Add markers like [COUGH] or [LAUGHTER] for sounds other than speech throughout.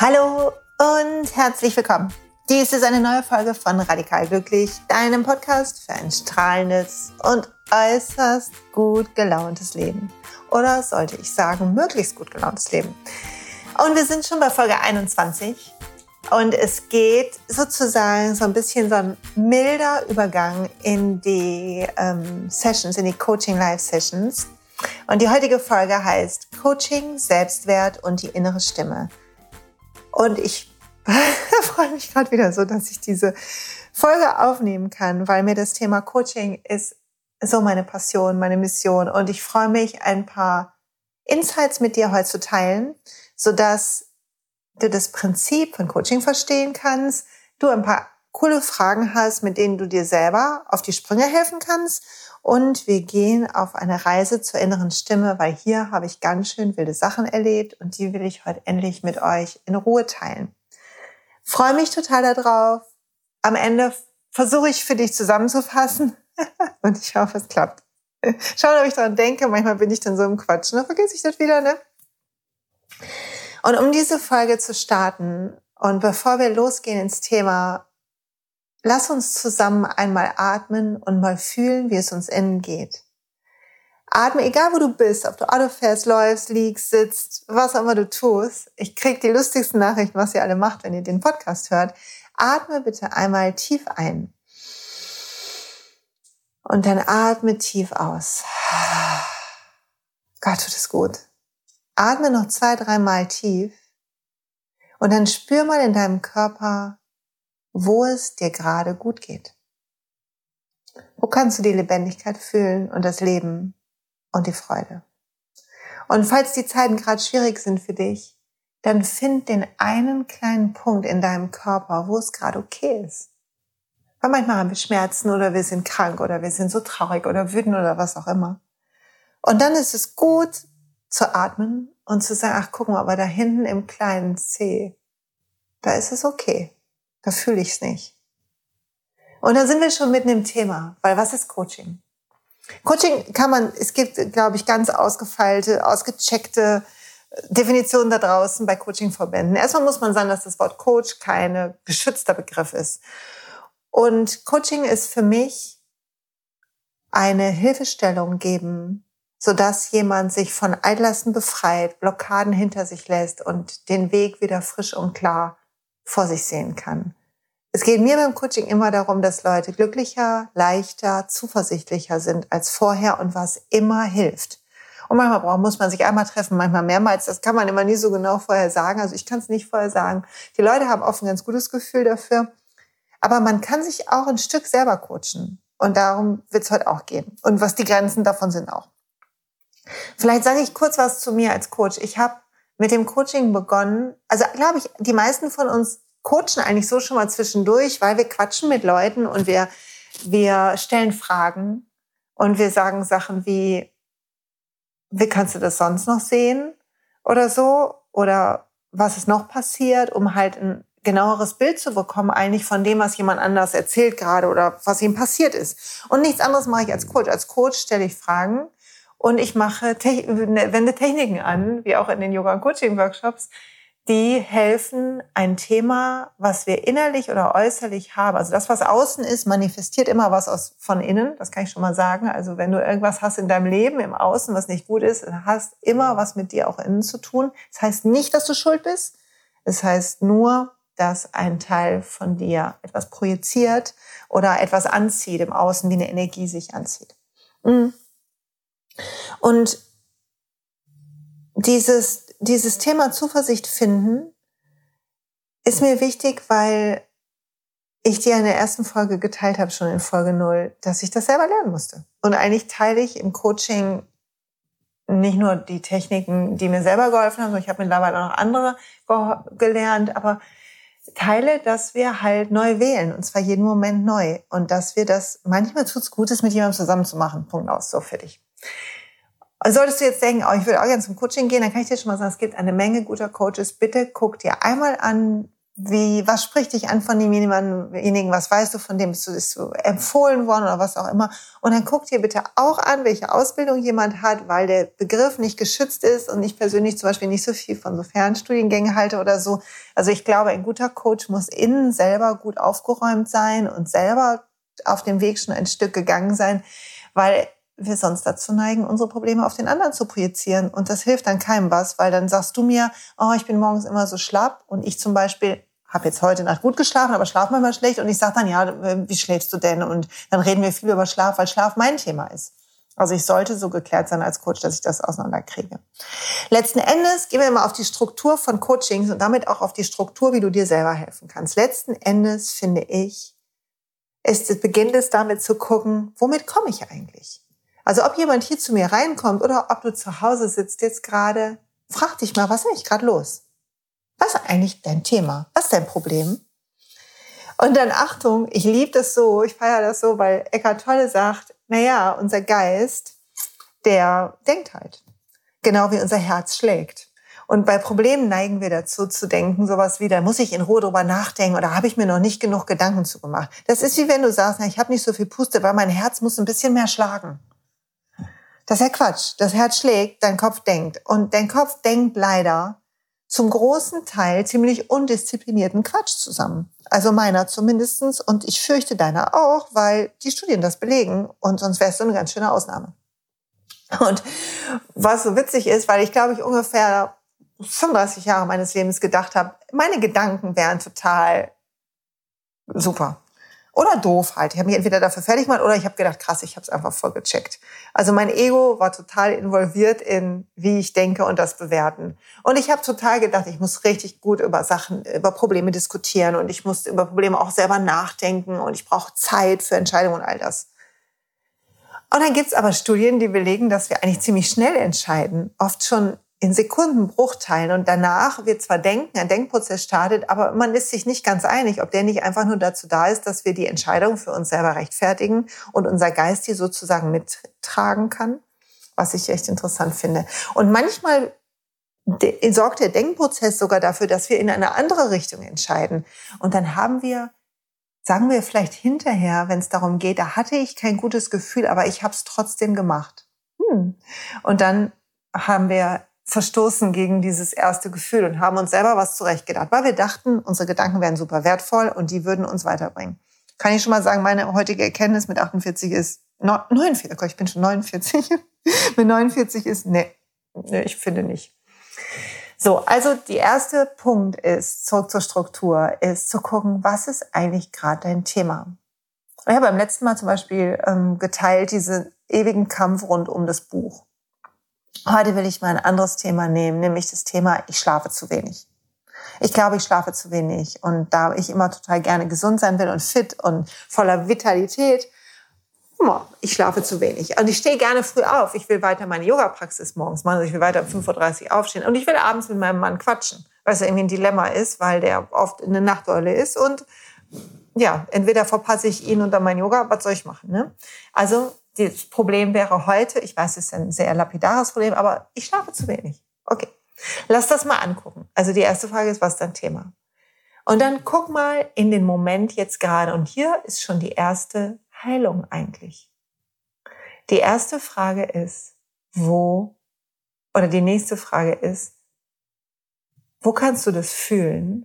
Hallo und herzlich willkommen. Dies ist eine neue Folge von Radikal Glücklich, deinem Podcast für ein strahlendes und äußerst gut gelauntes Leben. Oder sollte ich sagen, möglichst gut gelauntes Leben. Und wir sind schon bei Folge 21 und es geht sozusagen so ein bisschen so ein milder Übergang in die ähm, Sessions, in die Coaching-Live-Sessions. Und die heutige Folge heißt Coaching, Selbstwert und die innere Stimme. Und ich [LAUGHS] freue mich gerade wieder so, dass ich diese Folge aufnehmen kann, weil mir das Thema Coaching ist so meine Passion, meine Mission. Und ich freue mich, ein paar Insights mit dir heute zu teilen, sodass du das Prinzip von Coaching verstehen kannst, du ein paar coole Fragen hast, mit denen du dir selber auf die Sprünge helfen kannst. Und wir gehen auf eine Reise zur inneren Stimme, weil hier habe ich ganz schön wilde Sachen erlebt und die will ich heute endlich mit euch in Ruhe teilen. Freue mich total darauf. Am Ende versuche ich für dich zusammenzufassen [LAUGHS] und ich hoffe, es klappt. Schauen, ob ich daran denke. Manchmal bin ich dann so im Quatsch. Dann vergesse ich das wieder, ne? Und um diese Folge zu starten und bevor wir losgehen ins Thema, lass uns zusammen einmal atmen und mal fühlen, wie es uns innen geht. Atme, egal wo du bist, ob du Auto fährst, läufst, liegst, sitzt, was auch immer du tust. Ich krieg die lustigsten Nachrichten, was ihr alle macht, wenn ihr den Podcast hört. Atme bitte einmal tief ein. Und dann atme tief aus. Gott tut es gut. Atme noch zwei, dreimal tief und dann spür mal in deinem Körper, wo es dir gerade gut geht. Wo kannst du die Lebendigkeit fühlen und das Leben und die Freude? Und falls die Zeiten gerade schwierig sind für dich, dann find den einen kleinen Punkt in deinem Körper, wo es gerade okay ist. Weil manchmal haben wir Schmerzen oder wir sind krank oder wir sind so traurig oder wütend oder was auch immer. Und dann ist es gut, zu atmen und zu sagen, ach guck mal, aber da hinten im kleinen C, da ist es okay. Da fühle ich es nicht. Und da sind wir schon mitten im Thema, weil was ist Coaching? Coaching kann man, es gibt, glaube ich, ganz ausgefeilte, ausgecheckte äh, Definitionen da draußen bei Coachingverbänden. Erstmal muss man sagen, dass das Wort Coach kein geschützter Begriff ist. Und Coaching ist für mich eine Hilfestellung geben, sodass jemand sich von Altlasten befreit, Blockaden hinter sich lässt und den Weg wieder frisch und klar vor sich sehen kann. Es geht mir beim Coaching immer darum, dass Leute glücklicher, leichter, zuversichtlicher sind als vorher und was immer hilft. Und manchmal muss man sich einmal treffen, manchmal mehrmals. Das kann man immer nie so genau vorher sagen. Also ich kann es nicht vorher sagen. Die Leute haben oft ein ganz gutes Gefühl dafür. Aber man kann sich auch ein Stück selber coachen. Und darum wird es heute auch gehen. Und was die Grenzen davon sind auch. Vielleicht sage ich kurz was zu mir als Coach. Ich habe mit dem Coaching begonnen. Also glaube ich, die meisten von uns coachen eigentlich so schon mal zwischendurch, weil wir quatschen mit Leuten und wir, wir stellen Fragen und wir sagen Sachen wie, wie kannst du das sonst noch sehen oder so? Oder was ist noch passiert, um halt ein genaueres Bild zu bekommen, eigentlich von dem, was jemand anders erzählt gerade oder was ihm passiert ist. Und nichts anderes mache ich als Coach. Als Coach stelle ich Fragen und ich mache, wende Techniken an, wie auch in den Yoga- und Coaching-Workshops, die helfen, ein Thema, was wir innerlich oder äußerlich haben, also das, was außen ist, manifestiert immer was aus, von innen, das kann ich schon mal sagen. Also wenn du irgendwas hast in deinem Leben, im Außen, was nicht gut ist, dann hast immer was mit dir auch innen zu tun. Das heißt nicht, dass du schuld bist. Es das heißt nur, dass ein Teil von dir etwas projiziert oder etwas anzieht im Außen, wie eine Energie sich anzieht. Mhm. Und dieses, dieses Thema Zuversicht finden ist mir wichtig, weil ich dir in der ersten Folge geteilt habe, schon in Folge 0, dass ich das selber lernen musste. Und eigentlich teile ich im Coaching nicht nur die Techniken, die mir selber geholfen haben, sondern ich habe mittlerweile auch noch andere gelernt, aber teile, dass wir halt neu wählen und zwar jeden Moment neu und dass wir das manchmal tut's gut, ist mit jemandem zusammen zu machen. Punkt aus, so für dich. Und solltest du jetzt denken, oh, ich würde auch gerne zum Coaching gehen, dann kann ich dir schon mal sagen, es gibt eine Menge guter Coaches. Bitte guck dir einmal an, Wie, was spricht dich an von demjenigen? Was weißt du von dem? Bist du, bist du empfohlen worden oder was auch immer? Und dann guck dir bitte auch an, welche Ausbildung jemand hat, weil der Begriff nicht geschützt ist und ich persönlich zum Beispiel nicht so viel von so Fernstudiengängen halte oder so. Also ich glaube, ein guter Coach muss innen selber gut aufgeräumt sein und selber auf dem Weg schon ein Stück gegangen sein, weil wir sonst dazu neigen, unsere Probleme auf den anderen zu projizieren. Und das hilft dann keinem was, weil dann sagst du mir, oh, ich bin morgens immer so schlapp und ich zum Beispiel habe jetzt heute Nacht gut geschlafen, aber schlafe manchmal schlecht und ich sage dann, ja, wie schläfst du denn? Und dann reden wir viel über Schlaf, weil Schlaf mein Thema ist. Also ich sollte so geklärt sein als Coach, dass ich das auseinanderkriege. Letzten Endes gehen wir mal auf die Struktur von Coachings und damit auch auf die Struktur, wie du dir selber helfen kannst. Letzten Endes finde ich, ist, beginnt es damit zu gucken, womit komme ich eigentlich? Also ob jemand hier zu mir reinkommt oder ob du zu Hause sitzt jetzt gerade, frag dich mal, was ist eigentlich gerade los? Was ist eigentlich dein Thema? Was ist dein Problem? Und dann Achtung, ich liebe das so, ich feiere das so, weil Eckhart Tolle sagt, na ja, unser Geist, der denkt halt. Genau wie unser Herz schlägt. Und bei Problemen neigen wir dazu zu denken, sowas wie, da muss ich in Ruhe drüber nachdenken oder habe ich mir noch nicht genug Gedanken zu gemacht. Das ist wie wenn du sagst, na, ich habe nicht so viel Puste, weil mein Herz muss ein bisschen mehr schlagen. Das ist ja Quatsch. Das Herz schlägt, dein Kopf denkt. Und dein Kopf denkt leider zum großen Teil ziemlich undisziplinierten Quatsch zusammen. Also meiner zumindestens Und ich fürchte deiner auch, weil die Studien das belegen. Und sonst wärst du eine ganz schöne Ausnahme. Und was so witzig ist, weil ich glaube, ich ungefähr 35 Jahre meines Lebens gedacht habe, meine Gedanken wären total super. Oder doof halt. Ich habe mich entweder dafür fertig gemacht oder ich habe gedacht, krass, ich habe es einfach voll gecheckt. Also mein Ego war total involviert in, wie ich denke und das bewerten. Und ich habe total gedacht, ich muss richtig gut über Sachen, über Probleme diskutieren und ich muss über Probleme auch selber nachdenken und ich brauche Zeit für Entscheidungen und all das. Und dann gibt's aber Studien, die belegen, dass wir eigentlich ziemlich schnell entscheiden, oft schon in Sekundenbruchteilen und danach wird zwar Denken, ein Denkprozess startet, aber man ist sich nicht ganz einig, ob der nicht einfach nur dazu da ist, dass wir die Entscheidung für uns selber rechtfertigen und unser Geist die sozusagen mittragen kann, was ich echt interessant finde. Und manchmal sorgt der Denkprozess sogar dafür, dass wir in eine andere Richtung entscheiden. Und dann haben wir, sagen wir vielleicht hinterher, wenn es darum geht, da hatte ich kein gutes Gefühl, aber ich habe es trotzdem gemacht. Hm. Und dann haben wir verstoßen gegen dieses erste Gefühl und haben uns selber was zurechtgedacht, weil wir dachten, unsere Gedanken wären super wertvoll und die würden uns weiterbringen. Kann ich schon mal sagen, meine heutige Erkenntnis mit 48 ist, 49, oh ich bin schon 49. [LAUGHS] mit 49 ist, nee, nee, ich finde nicht. So, also die erste Punkt ist, zurück zur Struktur, ist zu gucken, was ist eigentlich gerade dein Thema. Ich habe beim letzten Mal zum Beispiel ähm, geteilt, diesen ewigen Kampf rund um das Buch. Heute will ich mal ein anderes Thema nehmen, nämlich das Thema, ich schlafe zu wenig. Ich glaube, ich schlafe zu wenig. Und da ich immer total gerne gesund sein will und fit und voller Vitalität, ich schlafe zu wenig. Und ich stehe gerne früh auf. Ich will weiter meine Yoga-Praxis morgens machen. Ich will weiter um 5.30 Uhr aufstehen. Und ich will abends mit meinem Mann quatschen. Was irgendwie ein Dilemma ist, weil der oft eine Nachteule ist. Und ja, entweder verpasse ich ihn oder mein Yoga. Was soll ich machen? Ne? Also das Problem wäre heute, ich weiß, es ist ein sehr lapidares Problem, aber ich schlafe zu wenig. Okay, lass das mal angucken. Also die erste Frage ist, was ist dein Thema? Und dann guck mal in den Moment jetzt gerade. Und hier ist schon die erste Heilung eigentlich. Die erste Frage ist, wo, oder die nächste Frage ist, wo kannst du das fühlen?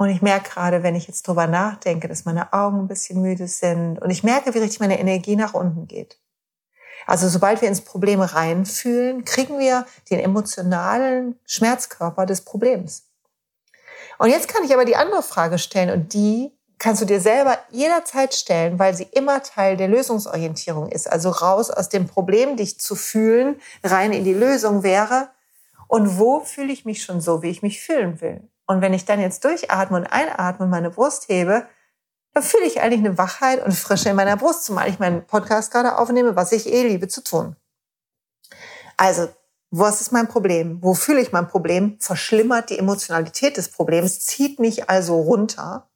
Und ich merke gerade, wenn ich jetzt drüber nachdenke, dass meine Augen ein bisschen müde sind und ich merke, wie richtig meine Energie nach unten geht. Also sobald wir ins Problem reinfühlen, kriegen wir den emotionalen Schmerzkörper des Problems. Und jetzt kann ich aber die andere Frage stellen und die kannst du dir selber jederzeit stellen, weil sie immer Teil der Lösungsorientierung ist. Also raus aus dem Problem, dich zu fühlen, rein in die Lösung wäre. Und wo fühle ich mich schon so, wie ich mich fühlen will? Und wenn ich dann jetzt durchatme und einatme und meine Brust hebe, dann fühle ich eigentlich eine Wachheit und Frische in meiner Brust, zumal ich meinen Podcast gerade aufnehme, was ich eh liebe zu tun. Also, was ist mein Problem? Wo fühle ich mein Problem? Verschlimmert die Emotionalität des Problems, zieht mich also runter.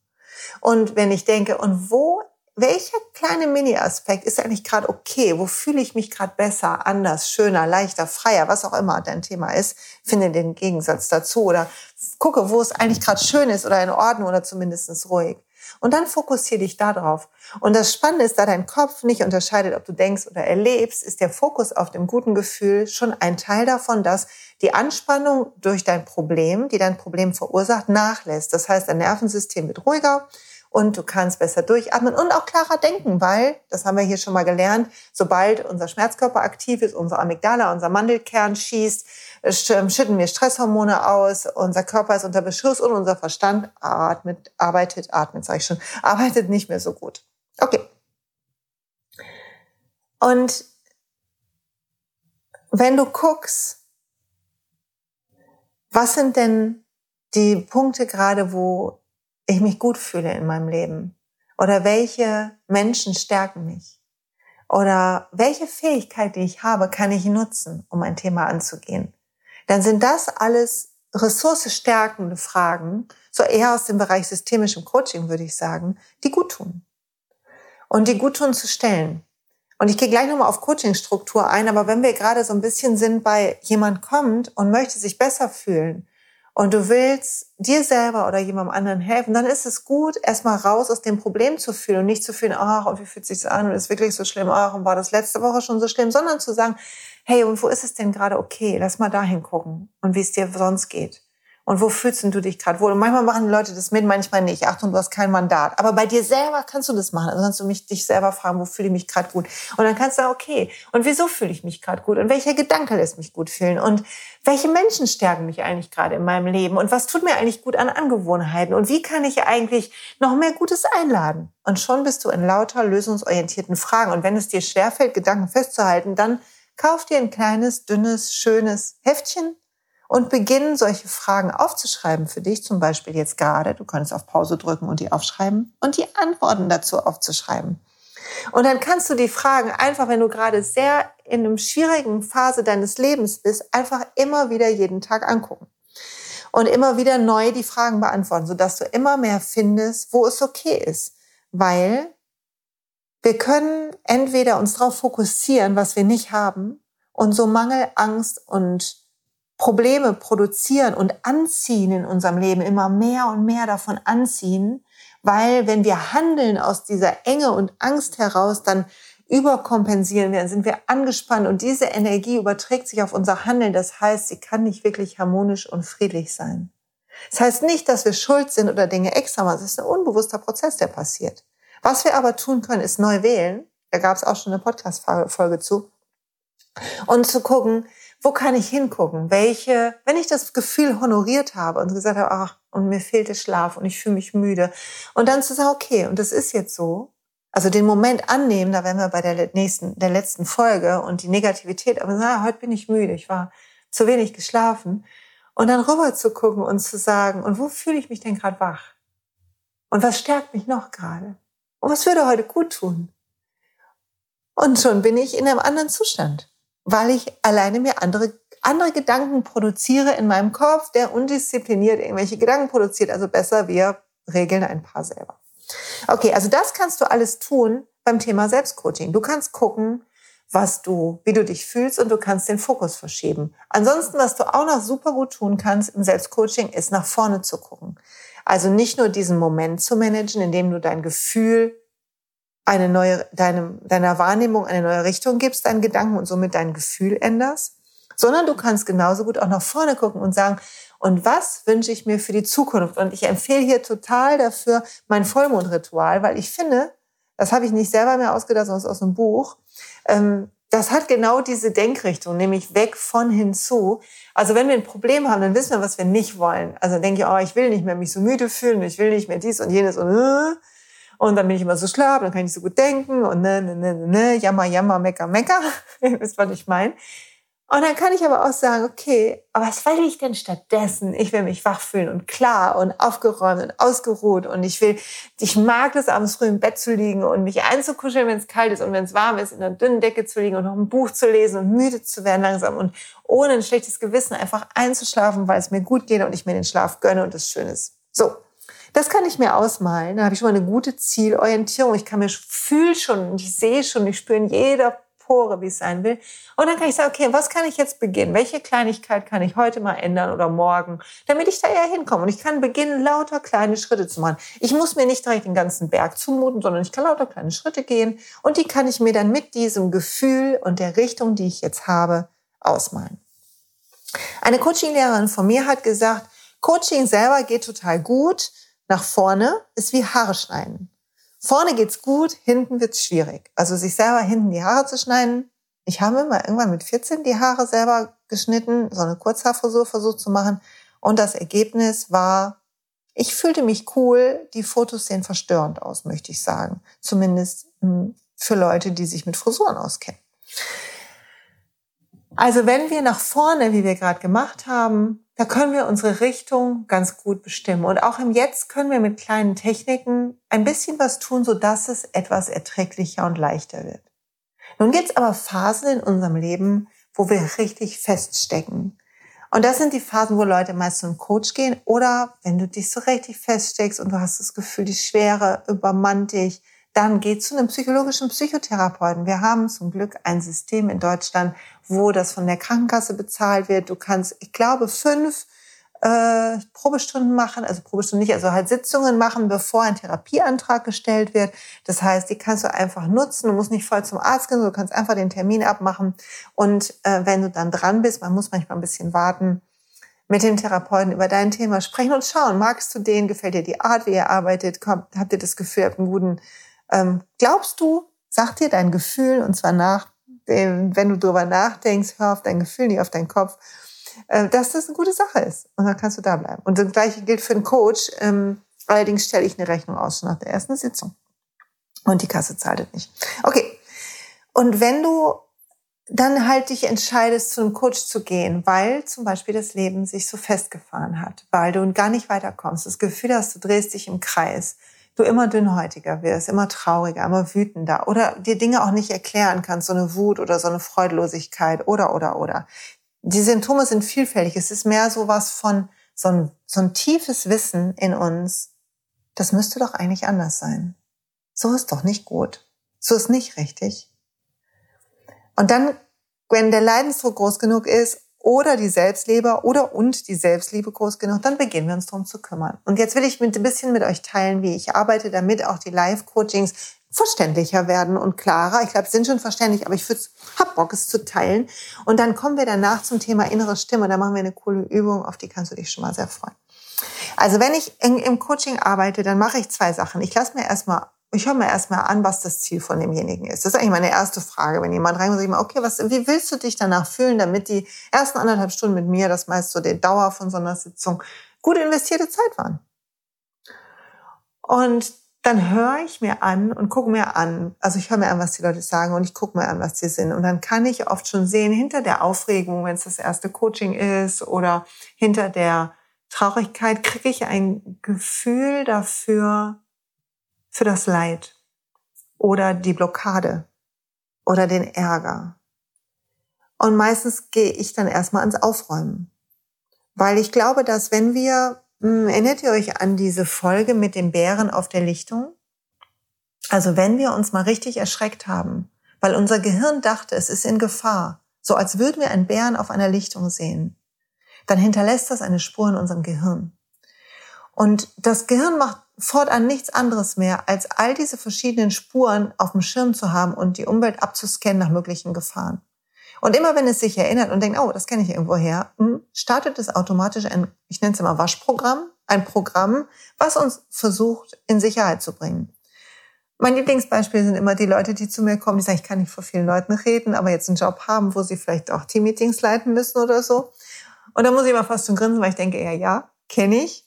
Und wenn ich denke, und wo welcher kleine Mini-Aspekt ist eigentlich gerade okay? Wo fühle ich mich gerade besser, anders, schöner, leichter, freier, was auch immer dein Thema ist? Finde den Gegensatz dazu oder gucke, wo es eigentlich gerade schön ist oder in Ordnung oder zumindest ruhig. Und dann fokussiere dich darauf. Und das Spannende ist, da dein Kopf nicht unterscheidet, ob du denkst oder erlebst, ist der Fokus auf dem guten Gefühl schon ein Teil davon, dass die Anspannung durch dein Problem, die dein Problem verursacht, nachlässt. Das heißt, dein Nervensystem wird ruhiger und du kannst besser durchatmen und auch klarer denken, weil, das haben wir hier schon mal gelernt, sobald unser Schmerzkörper aktiv ist, unser Amygdala, unser Mandelkern schießt, schütten wir Stresshormone aus, unser Körper ist unter Beschuss und unser Verstand atmet, arbeitet, atmet, sage ich schon, [LAUGHS] arbeitet nicht mehr so gut. Okay. Und wenn du guckst, was sind denn die Punkte gerade, wo ich mich gut fühle in meinem Leben? Oder welche Menschen stärken mich? Oder welche Fähigkeit, die ich habe, kann ich nutzen, um ein Thema anzugehen? Dann sind das alles ressourcestärkende Fragen, so eher aus dem Bereich systemischem Coaching, würde ich sagen, die gut tun. Und die gut tun zu stellen. Und ich gehe gleich nochmal auf Coachingstruktur ein, aber wenn wir gerade so ein bisschen sind bei jemand kommt und möchte sich besser fühlen und du willst dir selber oder jemandem anderen helfen, dann ist es gut, erstmal raus aus dem Problem zu fühlen und nicht zu fühlen, ach, und wie fühlt sich's an und ist wirklich so schlimm, ach, und war das letzte Woche schon so schlimm, sondern zu sagen, hey, und wo ist es denn gerade okay? Lass mal dahin gucken und wie es dir sonst geht. Und wo fühlst du dich gerade wohl? Und manchmal machen die Leute das mit, manchmal nicht. Achtung, du hast kein Mandat. Aber bei dir selber kannst du das machen. Also kannst du mich, dich selber fragen, wo fühle ich mich gerade gut? Und dann kannst du sagen, okay, und wieso fühle ich mich gerade gut? Und welcher Gedanke lässt mich gut fühlen? Und welche Menschen stärken mich eigentlich gerade in meinem Leben? Und was tut mir eigentlich gut an Angewohnheiten? Und wie kann ich eigentlich noch mehr Gutes einladen? Und schon bist du in lauter lösungsorientierten Fragen. Und wenn es dir schwerfällt, Gedanken festzuhalten, dann kauf dir ein kleines, dünnes, schönes Heftchen und beginnen, solche Fragen aufzuschreiben für dich, zum Beispiel jetzt gerade. Du kannst auf Pause drücken und die aufschreiben und die Antworten dazu aufzuschreiben. Und dann kannst du die Fragen einfach, wenn du gerade sehr in einer schwierigen Phase deines Lebens bist, einfach immer wieder jeden Tag angucken. Und immer wieder neu die Fragen beantworten, sodass du immer mehr findest, wo es okay ist. Weil wir können entweder uns darauf fokussieren, was wir nicht haben, und so Mangel, Angst und Probleme produzieren und anziehen in unserem Leben, immer mehr und mehr davon anziehen, weil wenn wir handeln aus dieser Enge und Angst heraus, dann überkompensieren wir, dann sind wir angespannt und diese Energie überträgt sich auf unser Handeln. Das heißt, sie kann nicht wirklich harmonisch und friedlich sein. Das heißt nicht, dass wir schuld sind oder Dinge extra machen. Das ist ein unbewusster Prozess, der passiert. Was wir aber tun können, ist neu wählen. Da gab es auch schon eine Podcast-Folge zu. Und zu gucken, wo kann ich hingucken? Welche, wenn ich das Gefühl honoriert habe und gesagt habe, ach, und mir fehlt der Schlaf und ich fühle mich müde. Und dann zu sagen, okay, und das ist jetzt so. Also den Moment annehmen, da wären wir bei der nächsten, der letzten Folge und die Negativität, aber na, heute bin ich müde, ich war zu wenig geschlafen. Und dann rüber zu gucken und zu sagen, und wo fühle ich mich denn gerade wach? Und was stärkt mich noch gerade? Und was würde heute gut tun? Und schon bin ich in einem anderen Zustand weil ich alleine mir andere, andere Gedanken produziere in meinem Kopf, der undiszipliniert irgendwelche Gedanken produziert. Also besser, wir regeln ein paar selber. Okay, also das kannst du alles tun beim Thema Selbstcoaching. Du kannst gucken, was du, wie du dich fühlst und du kannst den Fokus verschieben. Ansonsten, was du auch noch super gut tun kannst im Selbstcoaching, ist nach vorne zu gucken. Also nicht nur diesen Moment zu managen, indem du dein Gefühl eine neue, deinem, deiner Wahrnehmung eine neue Richtung gibst, deinen Gedanken und somit dein Gefühl änderst, sondern du kannst genauso gut auch nach vorne gucken und sagen, und was wünsche ich mir für die Zukunft? Und ich empfehle hier total dafür mein Vollmondritual, weil ich finde, das habe ich nicht selber mehr ausgedacht, sondern aus einem Buch, ähm, das hat genau diese Denkrichtung, nämlich weg von hinzu. Also wenn wir ein Problem haben, dann wissen wir, was wir nicht wollen. Also denke ich, oh, ich will nicht mehr mich so müde fühlen, ich will nicht mehr dies und jenes und äh, und dann bin ich immer so schlapp, dann kann ich so gut denken und ne, ne, ne, ne, ne jammer, jammer, mecker, mecker. [LAUGHS] Wisst, was ich meine? Und dann kann ich aber auch sagen, okay, aber was will ich denn stattdessen? Ich will mich wach fühlen und klar und aufgeräumt und ausgeruht und ich will, ich mag es abends früh im Bett zu liegen und mich einzukuscheln, wenn es kalt ist und wenn es warm ist, in einer dünnen Decke zu liegen und noch ein Buch zu lesen und müde zu werden langsam und ohne ein schlechtes Gewissen einfach einzuschlafen, weil es mir gut geht und ich mir den Schlaf gönne und das schön ist. So. Das kann ich mir ausmalen. Da habe ich schon mal eine gute Zielorientierung. Ich kann mir fühl schon, ich sehe schon, ich spüre in jeder Pore, wie es sein will. Und dann kann ich sagen, okay, was kann ich jetzt beginnen? Welche Kleinigkeit kann ich heute mal ändern oder morgen, damit ich da eher hinkomme? Und ich kann beginnen, lauter kleine Schritte zu machen. Ich muss mir nicht direkt den ganzen Berg zumuten, sondern ich kann lauter kleine Schritte gehen und die kann ich mir dann mit diesem Gefühl und der Richtung, die ich jetzt habe, ausmalen. Eine Coachinglehrerin von mir hat gesagt, Coaching selber geht total gut. Nach vorne ist wie Haare schneiden. Vorne geht's gut, hinten wird's schwierig. Also sich selber hinten die Haare zu schneiden. Ich habe immer irgendwann mit 14 die Haare selber geschnitten, so eine Kurzhaarfrisur versucht zu machen. Und das Ergebnis war, ich fühlte mich cool. Die Fotos sehen verstörend aus, möchte ich sagen. Zumindest hm, für Leute, die sich mit Frisuren auskennen. Also wenn wir nach vorne, wie wir gerade gemacht haben, da können wir unsere Richtung ganz gut bestimmen. Und auch im Jetzt können wir mit kleinen Techniken ein bisschen was tun, sodass es etwas erträglicher und leichter wird. Nun gibt es aber Phasen in unserem Leben, wo wir richtig feststecken. Und das sind die Phasen, wo Leute meist zum Coach gehen oder wenn du dich so richtig feststeckst und du hast das Gefühl, die Schwere übermannt dich, dann geh zu einem psychologischen Psychotherapeuten. Wir haben zum Glück ein System in Deutschland, wo das von der Krankenkasse bezahlt wird. Du kannst, ich glaube, fünf äh, Probestunden machen, also Probestunden nicht, also halt Sitzungen machen, bevor ein Therapieantrag gestellt wird. Das heißt, die kannst du einfach nutzen. Du musst nicht voll zum Arzt gehen, du kannst einfach den Termin abmachen. Und äh, wenn du dann dran bist, man muss manchmal ein bisschen warten, mit dem Therapeuten über dein Thema sprechen und schauen, magst du den, gefällt dir die Art, wie er arbeitet, habt ihr das Gefühl, ihr habt einen guten ähm, glaubst du, sag dir dein Gefühl, und zwar nach, wenn du darüber nachdenkst, hör auf dein Gefühl, nicht auf deinen Kopf, äh, dass das eine gute Sache ist. Und dann kannst du da bleiben. Und das Gleiche gilt für einen Coach. Ähm, allerdings stelle ich eine Rechnung aus schon nach der ersten Sitzung. Und die Kasse zahlt es nicht. Okay. Und wenn du dann halt dich entscheidest, zu einem Coach zu gehen, weil zum Beispiel das Leben sich so festgefahren hat, weil du gar nicht weiterkommst, das Gefühl hast, du drehst dich im Kreis, du immer dünnhäutiger wirst, immer trauriger, immer wütender oder dir Dinge auch nicht erklären kannst, so eine Wut oder so eine Freudlosigkeit oder, oder, oder. Die Symptome sind vielfältig. Es ist mehr so was von so ein, so ein tiefes Wissen in uns. Das müsste doch eigentlich anders sein. So ist doch nicht gut. So ist nicht richtig. Und dann, wenn der Leidensdruck groß genug ist oder die Selbstliebe oder und die Selbstliebe groß genug, dann beginnen wir uns darum zu kümmern. Und jetzt will ich mit ein bisschen mit euch teilen, wie ich arbeite, damit auch die Live-Coachings verständlicher werden und klarer. Ich glaube, sie sind schon verständlich, aber ich hab Bock, es zu teilen. Und dann kommen wir danach zum Thema innere Stimme. Da machen wir eine coole Übung, auf die kannst du dich schon mal sehr freuen. Also wenn ich im Coaching arbeite, dann mache ich zwei Sachen. Ich lasse mir erstmal ich höre mir erstmal an, was das Ziel von demjenigen ist. Das ist eigentlich meine erste Frage. Wenn jemand reinkommt, sage ich mal, okay, was, wie willst du dich danach fühlen, damit die ersten anderthalb Stunden mit mir, das meist so die Dauer von so einer Sitzung, gut investierte Zeit waren. Und dann höre ich mir an und gucke mir an, also ich höre mir an, was die Leute sagen und ich gucke mir an, was sie sind. Und dann kann ich oft schon sehen, hinter der Aufregung, wenn es das erste Coaching ist oder hinter der Traurigkeit, kriege ich ein Gefühl dafür, für das Leid oder die Blockade oder den Ärger. Und meistens gehe ich dann erstmal ans Aufräumen. Weil ich glaube, dass wenn wir, hm, erinnert ihr euch an diese Folge mit dem Bären auf der Lichtung? Also wenn wir uns mal richtig erschreckt haben, weil unser Gehirn dachte, es ist in Gefahr, so als würden wir einen Bären auf einer Lichtung sehen, dann hinterlässt das eine Spur in unserem Gehirn. Und das Gehirn macht fortan nichts anderes mehr, als all diese verschiedenen Spuren auf dem Schirm zu haben und die Umwelt abzuscannen nach möglichen Gefahren. Und immer wenn es sich erinnert und denkt, oh, das kenne ich irgendwo her, hm, startet es automatisch ein, ich nenne es immer Waschprogramm, ein Programm, was uns versucht, in Sicherheit zu bringen. Mein Lieblingsbeispiel sind immer die Leute, die zu mir kommen, die sagen, ich kann nicht vor vielen Leuten reden, aber jetzt einen Job haben, wo sie vielleicht auch Teammeetings leiten müssen oder so. Und da muss ich immer fast schon grinsen, weil ich denke, ja, ja, kenne ich.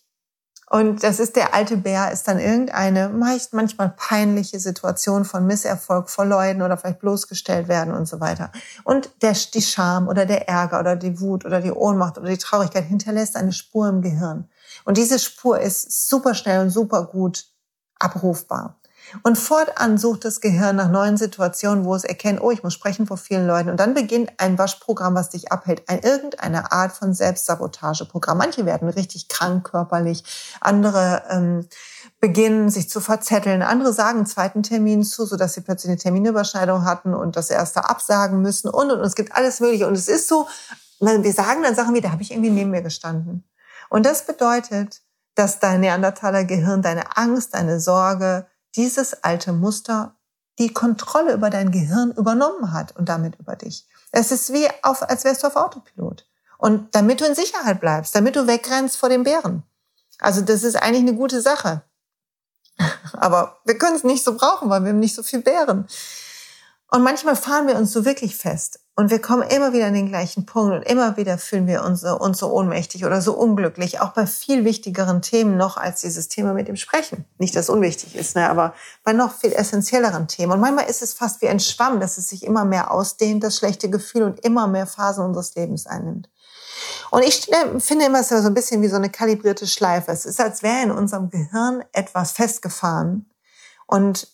Und das ist der alte Bär, ist dann irgendeine meist manchmal peinliche Situation von Misserfolg, Verleuden oder vielleicht bloßgestellt werden und so weiter. Und der, die Scham oder der Ärger oder die Wut oder die Ohnmacht oder die Traurigkeit hinterlässt eine Spur im Gehirn. Und diese Spur ist super schnell und super gut abrufbar. Und fortan sucht das Gehirn nach neuen Situationen, wo es erkennt, oh, ich muss sprechen vor vielen Leuten. Und dann beginnt ein Waschprogramm, was dich abhält. Ein irgendeine Art von Selbstsabotageprogramm. Manche werden richtig krank körperlich, andere ähm, beginnen, sich zu verzetteln. Andere sagen zweiten Termin zu, sodass sie plötzlich eine Terminüberschneidung hatten und das erste absagen müssen und, und, und. Es gibt alles Mögliche. Und es ist so, wir sagen dann Sachen wie, da habe ich irgendwie neben mir gestanden. Und das bedeutet, dass dein Neandertaler Gehirn deine Angst, deine Sorge, dieses alte Muster die Kontrolle über dein Gehirn übernommen hat und damit über dich. Es ist wie auf, als wärst du auf Autopilot. Und damit du in Sicherheit bleibst, damit du wegrennst vor den Bären. Also das ist eigentlich eine gute Sache. [LAUGHS] Aber wir können es nicht so brauchen, weil wir haben nicht so viel Bären. Und manchmal fahren wir uns so wirklich fest und wir kommen immer wieder an den gleichen Punkt und immer wieder fühlen wir uns so, uns so ohnmächtig oder so unglücklich, auch bei viel wichtigeren Themen noch als dieses Thema mit dem Sprechen. Nicht, dass es unwichtig ist, ne, aber bei noch viel essentielleren Themen. Und manchmal ist es fast wie ein Schwamm, dass es sich immer mehr ausdehnt, das schlechte Gefühl und immer mehr Phasen unseres Lebens einnimmt. Und ich finde immer, so ein bisschen wie so eine kalibrierte Schleife. Es ist, als wäre in unserem Gehirn etwas festgefahren. Und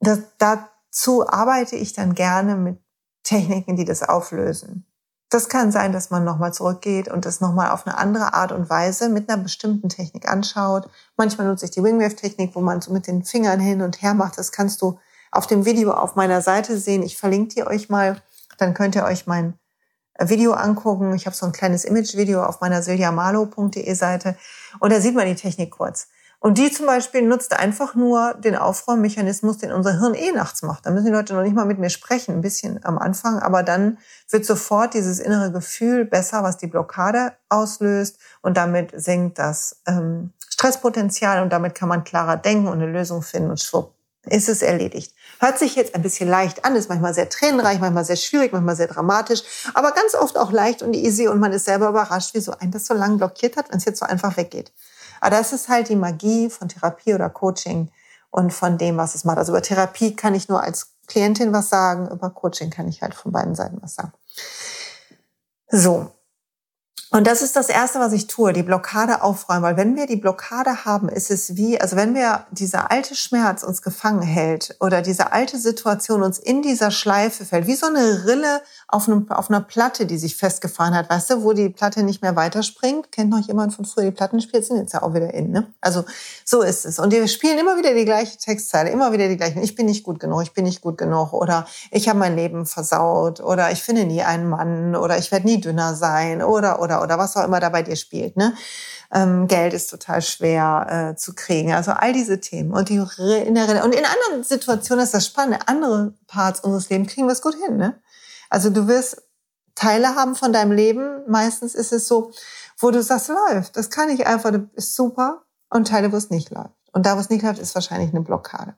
das, dazu arbeite ich dann gerne mit Techniken, die das auflösen. Das kann sein, dass man nochmal zurückgeht und das nochmal auf eine andere Art und Weise mit einer bestimmten Technik anschaut. Manchmal nutze ich die Wingwave-Technik, wo man so mit den Fingern hin und her macht. Das kannst du auf dem Video auf meiner Seite sehen. Ich verlinke die euch mal. Dann könnt ihr euch mein Video angucken. Ich habe so ein kleines Image-Video auf meiner siljamalo.de Seite und da sieht man die Technik kurz. Und die zum Beispiel nutzt einfach nur den Aufräummechanismus, den unser Hirn eh nachts macht. Da müssen die Leute noch nicht mal mit mir sprechen, ein bisschen am Anfang, aber dann wird sofort dieses innere Gefühl besser, was die Blockade auslöst und damit sinkt das ähm, Stresspotenzial und damit kann man klarer denken und eine Lösung finden und schwupp, ist es erledigt. Hört sich jetzt ein bisschen leicht an, ist manchmal sehr tränenreich, manchmal sehr schwierig, manchmal sehr dramatisch, aber ganz oft auch leicht und easy und man ist selber überrascht, wieso ein das so lange blockiert hat, wenn es jetzt so einfach weggeht. Aber das ist halt die Magie von Therapie oder Coaching und von dem, was es macht. Also über Therapie kann ich nur als Klientin was sagen, über Coaching kann ich halt von beiden Seiten was sagen. So, und das ist das Erste, was ich tue, die Blockade aufräumen. Weil wenn wir die Blockade haben, ist es wie, also wenn wir dieser alte Schmerz uns gefangen hält oder diese alte Situation uns in dieser Schleife fällt, wie so eine Rille auf, einem, auf einer Platte, die sich festgefahren hat, weißt du, wo die Platte nicht mehr weiterspringt. Kennt noch jemand von früher die Plattenspiele? Sind jetzt ja auch wieder in, ne? Also so ist es. Und wir spielen immer wieder die gleiche Textzeile, immer wieder die gleichen. Ich bin nicht gut genug, ich bin nicht gut genug oder ich habe mein Leben versaut oder ich finde nie einen Mann oder ich werde nie dünner sein oder oder oder was auch immer da bei dir spielt. Ne? Ähm, Geld ist total schwer äh, zu kriegen. Also all diese Themen. Und, die in der, und in anderen Situationen ist das Spannende. Andere Parts unseres Lebens kriegen wir es gut hin. Ne? Also du wirst Teile haben von deinem Leben. Meistens ist es so, wo du sagst, läuft. Das kann ich einfach, das ist super. Und Teile, wo es nicht läuft. Und da, wo es nicht läuft, ist wahrscheinlich eine Blockade.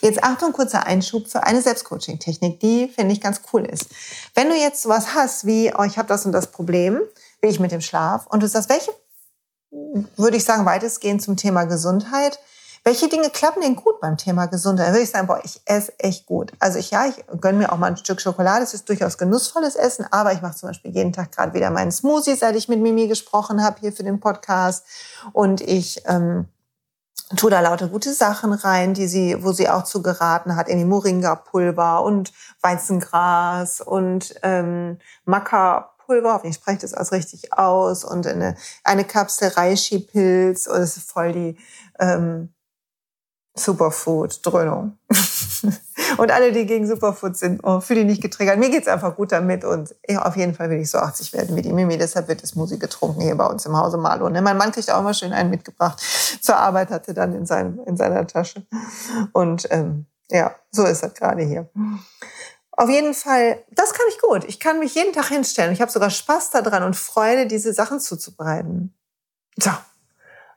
Jetzt Achtung, kurzer Einschub für eine Selbstcoaching-Technik, die finde ich ganz cool ist. Wenn du jetzt sowas hast wie, oh, ich habe das und das Problem, wie ich mit dem Schlaf, und du sagst, welche, würde ich sagen, weitestgehend zum Thema Gesundheit, welche Dinge klappen denn gut beim Thema Gesundheit? Dann würde ich sagen, boah, ich esse echt gut. Also ich, ja, ich gönne mir auch mal ein Stück Schokolade. Es ist durchaus genussvolles Essen, aber ich mache zum Beispiel jeden Tag gerade wieder meinen Smoothie, seit ich mit Mimi gesprochen habe hier für den Podcast. Und ich ähm, tue da lauter gute Sachen rein, die sie, wo sie auch zu geraten hat, irgendwie Moringa-Pulver und Weizengras und ähm, Maca-Pulver, hoffentlich spreche ich das alles richtig aus, und eine, eine Kapsel Reishi-Pilz, und das ist voll die ähm, Superfood-Dröhnung. [LAUGHS] und alle, die gegen Superfood sind, oh, fühle ich nicht getriggert. Mir geht's einfach gut damit und ja, auf jeden Fall will ich so 80 werden wie die Mimi. Deshalb wird das Musik getrunken hier bei uns im Hause Malo. Ne? Mein Mann kriegt auch immer schön einen mitgebracht. Zur Arbeit hatte dann in, seinem, in seiner Tasche. Und ähm, ja, so ist das gerade hier. Auf jeden Fall, das kann ich gut. Ich kann mich jeden Tag hinstellen. Ich habe sogar Spaß daran und Freude, diese Sachen zuzubereiten. So,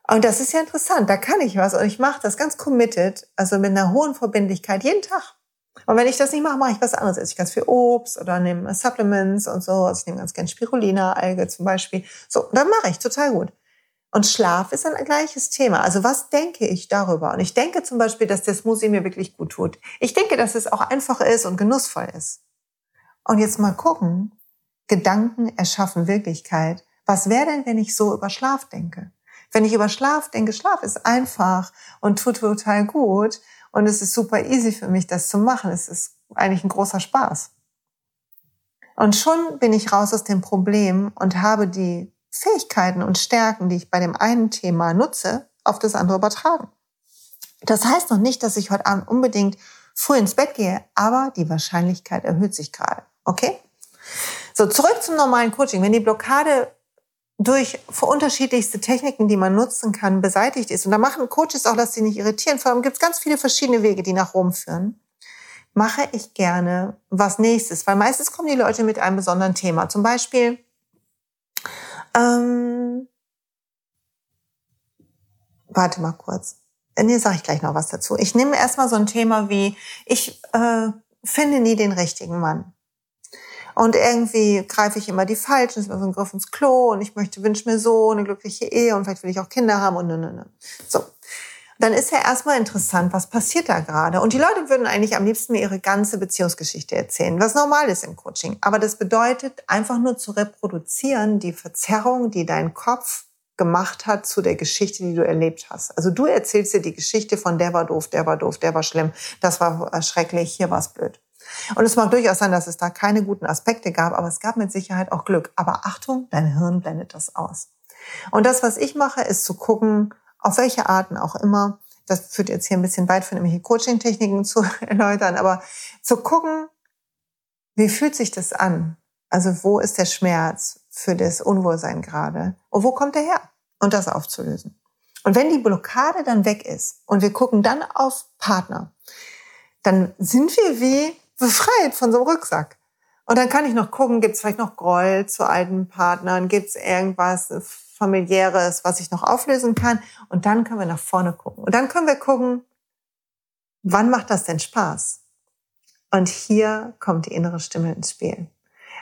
und das ist ja interessant, da kann ich was und ich mache das ganz committed, also mit einer hohen Verbindlichkeit jeden Tag. Und wenn ich das nicht mache, mache ich was anderes. Esse ich ganz viel Obst oder nehme Supplements und so. Also ich nehme ganz gern Spirulina, Alge zum Beispiel. So, dann mache ich total gut. Und Schlaf ist ein gleiches Thema. Also was denke ich darüber? Und ich denke zum Beispiel, dass der Smoothie mir wirklich gut tut. Ich denke, dass es auch einfach ist und genussvoll ist. Und jetzt mal gucken, Gedanken erschaffen Wirklichkeit. Was wäre denn, wenn ich so über Schlaf denke? Wenn ich über Schlaf denke, Schlaf ist einfach und tut total gut und es ist super easy für mich, das zu machen. Es ist eigentlich ein großer Spaß. Und schon bin ich raus aus dem Problem und habe die Fähigkeiten und Stärken, die ich bei dem einen Thema nutze, auf das andere übertragen. Das heißt noch nicht, dass ich heute Abend unbedingt früh ins Bett gehe, aber die Wahrscheinlichkeit erhöht sich gerade. Okay? So, zurück zum normalen Coaching. Wenn die Blockade durch unterschiedlichste Techniken, die man nutzen kann, beseitigt ist, und da machen Coaches auch, dass sie nicht irritieren, vor allem gibt es ganz viele verschiedene Wege, die nach Rom führen, mache ich gerne was nächstes, weil meistens kommen die Leute mit einem besonderen Thema. Zum Beispiel, ähm, warte mal kurz. Nee, sage ich gleich noch was dazu. Ich nehme erstmal so ein Thema wie, ich äh, finde nie den richtigen Mann. Und irgendwie greife ich immer die Falschen, ist immer so ein Griff ins Klo und ich möchte, wünsche mir so eine glückliche Ehe und vielleicht will ich auch Kinder haben und ne, ne, ne. So. Dann ist ja erstmal interessant, was passiert da gerade. Und die Leute würden eigentlich am liebsten mir ihre ganze Beziehungsgeschichte erzählen, was normal ist im Coaching. Aber das bedeutet einfach nur zu reproduzieren, die Verzerrung, die dein Kopf gemacht hat zu der Geschichte, die du erlebt hast. Also du erzählst dir die Geschichte von der war doof, der war doof, der war schlimm, das war schrecklich, hier war es blöd. Und es mag durchaus sein, dass es da keine guten Aspekte gab, aber es gab mit Sicherheit auch Glück. Aber Achtung, dein Hirn blendet das aus. Und das, was ich mache, ist zu gucken, auf welche Arten auch immer, das führt jetzt hier ein bisschen weit von irgendwelchen Coaching-Techniken zu [LAUGHS] erläutern, aber zu gucken, wie fühlt sich das an? Also wo ist der Schmerz für das Unwohlsein gerade? Und wo kommt er her? Und das aufzulösen. Und wenn die Blockade dann weg ist und wir gucken dann auf Partner, dann sind wir wie befreit von so einem Rucksack. Und dann kann ich noch gucken, gibt es vielleicht noch Groll zu alten Partnern, gibt es irgendwas familiäres, was ich noch auflösen kann. Und dann können wir nach vorne gucken. Und dann können wir gucken, wann macht das denn Spaß? Und hier kommt die innere Stimme ins Spiel.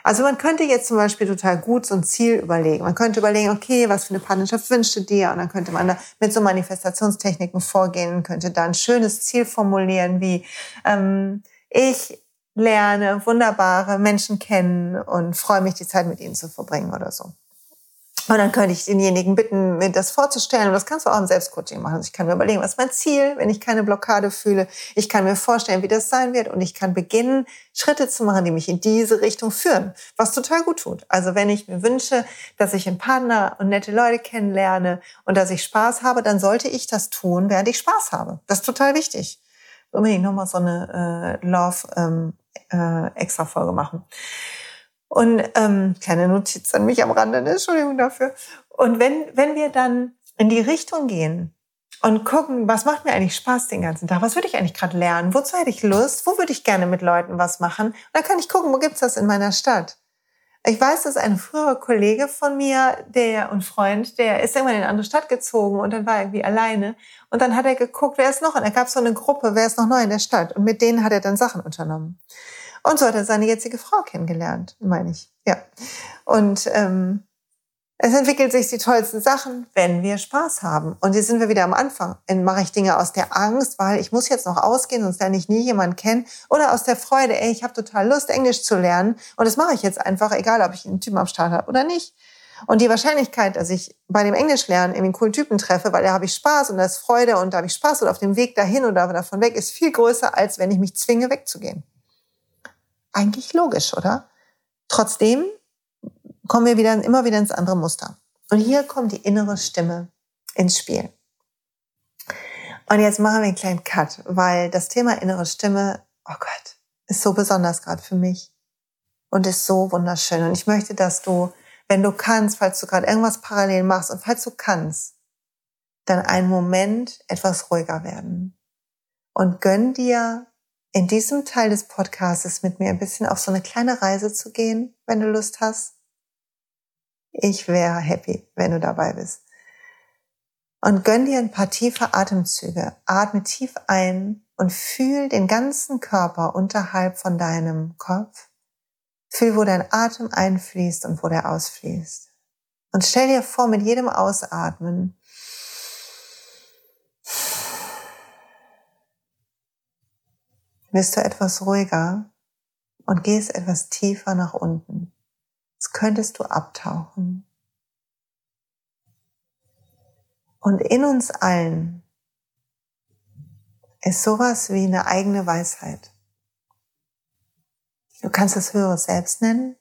Also man könnte jetzt zum Beispiel total gut so ein Ziel überlegen. Man könnte überlegen, okay, was für eine Partnerschaft wünschst du dir? Und dann könnte man da mit so Manifestationstechniken vorgehen, könnte da ein schönes Ziel formulieren, wie ähm, ich lerne wunderbare Menschen kennen und freue mich, die Zeit mit ihnen zu verbringen oder so. Und dann könnte ich denjenigen bitten, mir das vorzustellen. Und das kannst du auch im Selbstcoaching machen. Also ich kann mir überlegen, was ist mein Ziel, wenn ich keine Blockade fühle. Ich kann mir vorstellen, wie das sein wird. Und ich kann beginnen, Schritte zu machen, die mich in diese Richtung führen. Was total gut tut. Also wenn ich mir wünsche, dass ich einen Partner und nette Leute kennenlerne und dass ich Spaß habe, dann sollte ich das tun, während ich Spaß habe. Das ist total wichtig. Unbedingt nochmal so eine äh, Love ähm, äh, extra Folge machen. Und ähm, kleine Notiz an mich am Rande, ne? Entschuldigung dafür. Und wenn, wenn wir dann in die Richtung gehen und gucken, was macht mir eigentlich Spaß den ganzen Tag? Was würde ich eigentlich gerade lernen? Wozu hätte ich Lust? Wo würde ich gerne mit Leuten was machen? Und dann kann ich gucken, wo gibt's das in meiner Stadt? Ich weiß, dass ein früherer Kollege von mir, der und Freund, der ist irgendwann in eine andere Stadt gezogen und dann war er irgendwie alleine. Und dann hat er geguckt, wer ist noch? Und da gab so eine Gruppe, wer ist noch neu in der Stadt? Und mit denen hat er dann Sachen unternommen. Und so hat er seine jetzige Frau kennengelernt, meine ich. Ja. Und ähm, es entwickelt sich die tollsten Sachen, wenn wir Spaß haben. Und jetzt sind wir wieder am Anfang. Dann mache ich Dinge aus der Angst, weil ich muss jetzt noch ausgehen, sonst lerne ich nie jemanden kennen. Oder aus der Freude, ey, ich habe total Lust, Englisch zu lernen. Und das mache ich jetzt einfach, egal ob ich einen Typen am Start habe oder nicht. Und die Wahrscheinlichkeit, dass ich bei dem Englischlernen irgendwie einen coolen Typen treffe, weil da habe ich Spaß und da ist Freude und da habe ich Spaß und auf dem Weg dahin oder davon weg, ist viel größer, als wenn ich mich zwinge, wegzugehen. Eigentlich logisch, oder? Trotzdem kommen wir wieder, immer wieder ins andere Muster. Und hier kommt die innere Stimme ins Spiel. Und jetzt machen wir einen kleinen Cut, weil das Thema innere Stimme, oh Gott, ist so besonders gerade für mich und ist so wunderschön. Und ich möchte, dass du, wenn du kannst, falls du gerade irgendwas parallel machst und falls du kannst, dann einen Moment etwas ruhiger werden und gönn dir in diesem Teil des Podcasts mit mir ein bisschen auf so eine kleine Reise zu gehen, wenn du Lust hast. Ich wäre happy, wenn du dabei bist. Und gönn dir ein paar tiefe Atemzüge. Atme tief ein und fühl den ganzen Körper unterhalb von deinem Kopf. Fühl, wo dein Atem einfließt und wo der ausfließt. Und stell dir vor, mit jedem Ausatmen wirst du etwas ruhiger und gehst etwas tiefer nach unten. Jetzt könntest du abtauchen. Und in uns allen ist sowas wie eine eigene Weisheit. Du kannst es höhere Selbst nennen.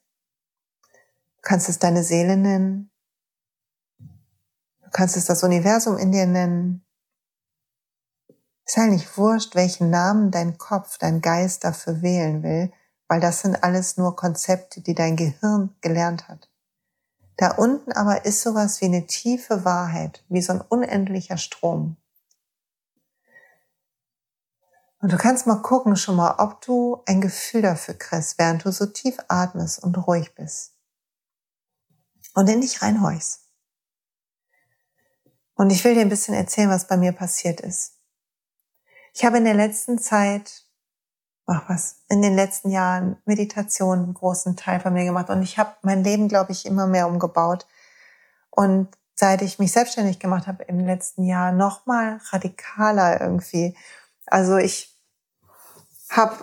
Du kannst es deine Seele nennen. Du kannst es das Universum in dir nennen. Ist eigentlich wurscht, welchen Namen dein Kopf, dein Geist dafür wählen will, weil das sind alles nur Konzepte, die dein Gehirn gelernt hat. Da unten aber ist sowas wie eine tiefe Wahrheit, wie so ein unendlicher Strom. Und du kannst mal gucken schon mal, ob du ein Gefühl dafür kriegst, während du so tief atmest und ruhig bist. Und in dich reinhorchst. Und ich will dir ein bisschen erzählen, was bei mir passiert ist. Ich habe in der letzten Zeit, ach was, in den letzten Jahren Meditation einen großen Teil von mir gemacht und ich habe mein Leben, glaube ich, immer mehr umgebaut. Und seit ich mich selbstständig gemacht habe im letzten Jahr, noch mal radikaler irgendwie. Also ich habe,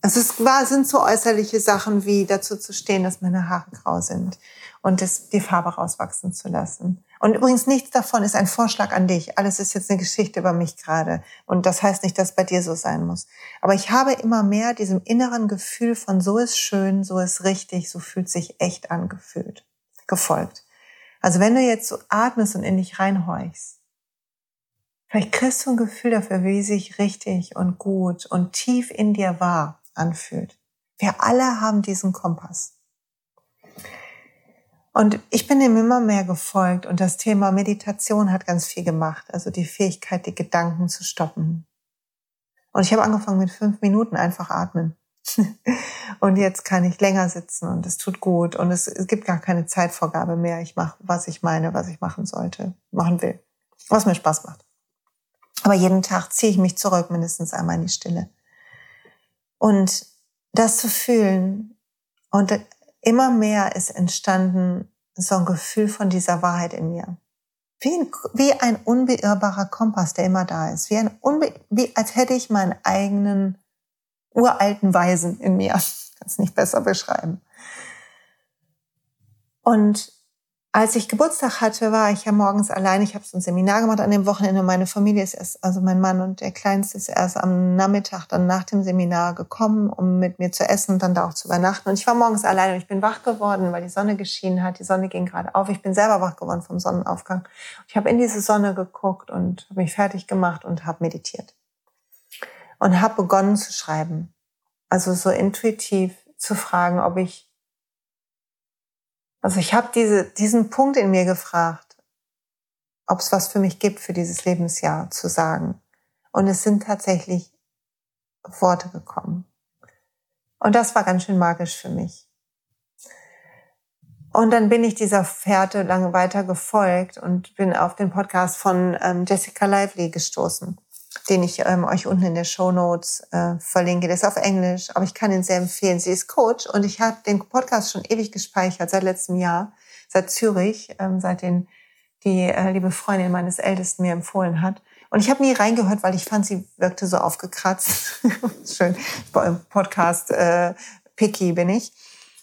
es war, sind so äußerliche Sachen wie dazu zu stehen, dass meine Haare grau sind und das, die Farbe rauswachsen zu lassen. Und übrigens nichts davon ist ein Vorschlag an dich. Alles ist jetzt eine Geschichte über mich gerade. Und das heißt nicht, dass bei dir so sein muss. Aber ich habe immer mehr diesem inneren Gefühl von so ist schön, so ist richtig, so fühlt sich echt angefühlt, gefolgt. Also wenn du jetzt so atmest und in dich reinhorchst, Vielleicht kriegst du ein Gefühl dafür, wie sich richtig und gut und tief in dir wahr anfühlt. Wir alle haben diesen Kompass. Und ich bin ihm immer mehr gefolgt und das Thema Meditation hat ganz viel gemacht. Also die Fähigkeit, die Gedanken zu stoppen. Und ich habe angefangen mit fünf Minuten einfach atmen. [LAUGHS] und jetzt kann ich länger sitzen und es tut gut und es, es gibt gar keine Zeitvorgabe mehr. Ich mache, was ich meine, was ich machen sollte, machen will, was mir Spaß macht. Aber jeden Tag ziehe ich mich zurück, mindestens einmal in die Stille. Und das zu fühlen und immer mehr ist entstanden so ein Gefühl von dieser Wahrheit in mir. Wie ein, wie ein unbeirrbarer Kompass, der immer da ist. Wie ein unbe wie als hätte ich meinen eigenen uralten Weisen in mir. [LAUGHS] Kann es nicht besser beschreiben. Und als ich Geburtstag hatte, war ich ja morgens allein. Ich habe so ein Seminar gemacht an dem Wochenende. Meine Familie ist erst, also mein Mann und der Kleinste ist erst am Nachmittag dann nach dem Seminar gekommen, um mit mir zu essen und dann da auch zu übernachten. Und ich war morgens allein und ich bin wach geworden, weil die Sonne geschienen hat. Die Sonne ging gerade auf. Ich bin selber wach geworden vom Sonnenaufgang. Ich habe in diese Sonne geguckt und habe mich fertig gemacht und habe meditiert. Und habe begonnen zu schreiben. Also so intuitiv zu fragen, ob ich also ich habe diese, diesen Punkt in mir gefragt, ob es was für mich gibt für dieses Lebensjahr zu sagen. Und es sind tatsächlich Worte gekommen. Und das war ganz schön magisch für mich. Und dann bin ich dieser Fährte lange weiter gefolgt und bin auf den Podcast von ähm, Jessica Lively gestoßen den ich ähm, euch unten in der Show Notes äh, verlinke. Der ist auf Englisch, aber ich kann ihn sehr empfehlen. Sie ist Coach und ich habe den Podcast schon ewig gespeichert, seit letztem Jahr, seit Zürich, ähm, seit den die äh, liebe Freundin meines Ältesten mir empfohlen hat. Und ich habe nie reingehört, weil ich fand, sie wirkte so aufgekratzt. [LAUGHS] Schön, Podcast äh, picky bin ich.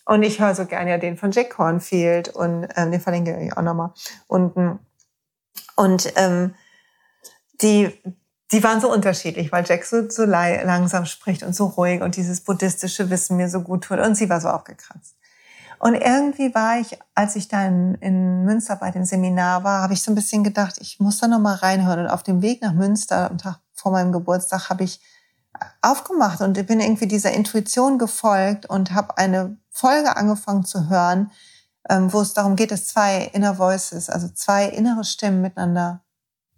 Und ich höre so gerne ja den von Jack Cornfield und ähm, den verlinke ich auch nochmal unten. Und ähm, die, die waren so unterschiedlich, weil Jack so, so langsam spricht und so ruhig und dieses buddhistische Wissen mir so gut tut und sie war so aufgekratzt. Und irgendwie war ich, als ich da in, in Münster bei dem Seminar war, habe ich so ein bisschen gedacht, ich muss da noch mal reinhören. Und auf dem Weg nach Münster am Tag vor meinem Geburtstag habe ich aufgemacht und bin irgendwie dieser Intuition gefolgt und habe eine Folge angefangen zu hören, ähm, wo es darum geht, dass zwei Inner Voices, also zwei innere Stimmen miteinander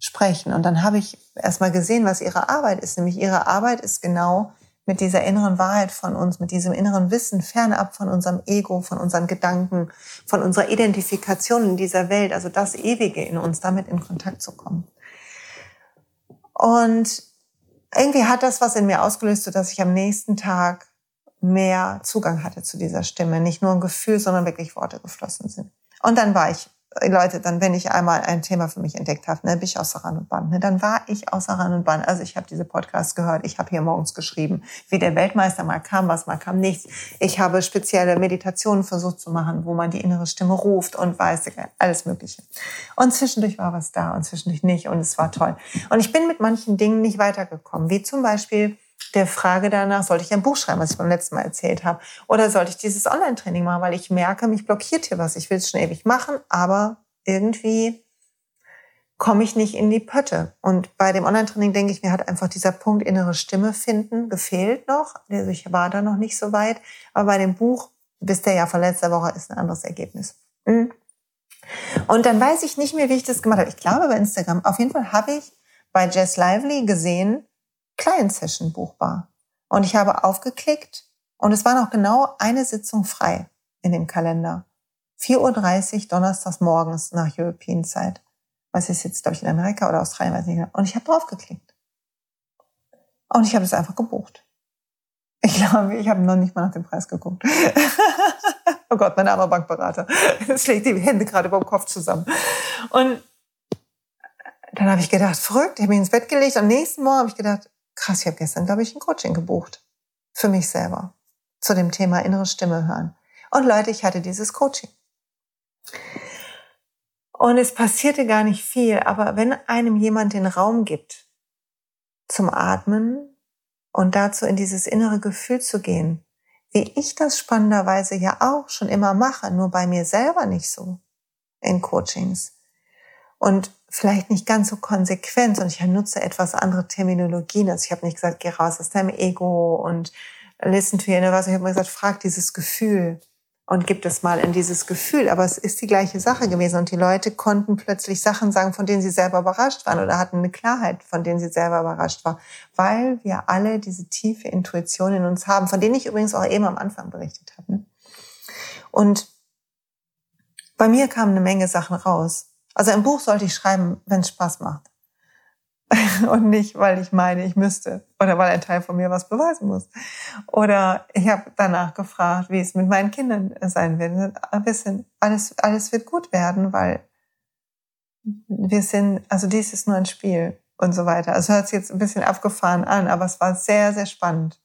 sprechen. Und dann habe ich erstmal gesehen, was ihre Arbeit ist. Nämlich ihre Arbeit ist genau mit dieser inneren Wahrheit von uns, mit diesem inneren Wissen, fernab von unserem Ego, von unseren Gedanken, von unserer Identifikation in dieser Welt, also das Ewige in uns, damit in Kontakt zu kommen. Und irgendwie hat das was in mir ausgelöst, dass ich am nächsten Tag mehr Zugang hatte zu dieser Stimme. Nicht nur ein Gefühl, sondern wirklich Worte geflossen sind. Und dann war ich Leute, dann, wenn ich einmal ein Thema für mich entdeckt habe, ne, bin ich außer Rand und Band. Ne, dann war ich außer Rand und Band. Also ich habe diese Podcasts gehört, ich habe hier morgens geschrieben, wie der Weltmeister mal kam, was mal kam, nichts. Ich habe spezielle Meditationen versucht zu machen, wo man die innere Stimme ruft und weiß, alles Mögliche. Und zwischendurch war was da und zwischendurch nicht und es war toll. Und ich bin mit manchen Dingen nicht weitergekommen, wie zum Beispiel der Frage danach, sollte ich ein Buch schreiben, was ich beim letzten Mal erzählt habe, oder sollte ich dieses Online-Training machen, weil ich merke, mich blockiert hier was. Ich will es schon ewig machen, aber irgendwie komme ich nicht in die Pötte. Und bei dem Online-Training denke ich, mir hat einfach dieser Punkt innere Stimme finden gefehlt noch. Also ich war da noch nicht so weit. Aber bei dem Buch, bis der ja von letzter Woche, ist ein anderes Ergebnis. Mhm. Und dann weiß ich nicht mehr, wie ich das gemacht habe. Ich glaube bei Instagram. Auf jeden Fall habe ich bei Jess Lively gesehen, Client-Session buchbar. Und ich habe aufgeklickt und es war noch genau eine Sitzung frei in dem Kalender. 4.30 Uhr donnerstags morgens nach European Zeit. Was ist jetzt, glaube ich, in Amerika oder Australien, weiß ich nicht mehr. Und ich habe draufgeklickt. Und ich habe es einfach gebucht. Ich glaube, ich habe noch nicht mal nach dem Preis geguckt. [LAUGHS] oh Gott, mein armer Bankberater. Jetzt schlägt die Hände gerade über dem Kopf zusammen. Und dann habe ich gedacht, verrückt, ich habe mich ins Bett gelegt. Am nächsten Morgen habe ich gedacht, krass, ich habe gestern, glaube ich, ein Coaching gebucht. Für mich selber. Zu dem Thema innere Stimme hören. Und Leute, ich hatte dieses Coaching. Und es passierte gar nicht viel, aber wenn einem jemand den Raum gibt zum Atmen und dazu in dieses innere Gefühl zu gehen, wie ich das spannenderweise ja auch schon immer mache, nur bei mir selber nicht so in Coachings. Und vielleicht nicht ganz so konsequent, sondern ich nutze etwas andere Terminologien. Also ich habe nicht gesagt, geh raus aus deinem Ego und listen to your was. Ich habe gesagt, frag dieses Gefühl und gibt es mal in dieses Gefühl. Aber es ist die gleiche Sache gewesen und die Leute konnten plötzlich Sachen sagen, von denen sie selber überrascht waren oder hatten eine Klarheit, von denen sie selber überrascht war, weil wir alle diese tiefe Intuition in uns haben, von denen ich übrigens auch eben am Anfang berichtet habe. Und bei mir kamen eine Menge Sachen raus. Also ein Buch sollte ich schreiben, wenn es Spaß macht. [LAUGHS] und nicht, weil ich meine, ich müsste oder weil ein Teil von mir was beweisen muss. Oder ich habe danach gefragt, wie es mit meinen Kindern sein wird. Ein bisschen, alles, alles wird gut werden, weil wir sind, also dies ist nur ein Spiel und so weiter. Also hört sich jetzt ein bisschen abgefahren an, aber es war sehr, sehr spannend.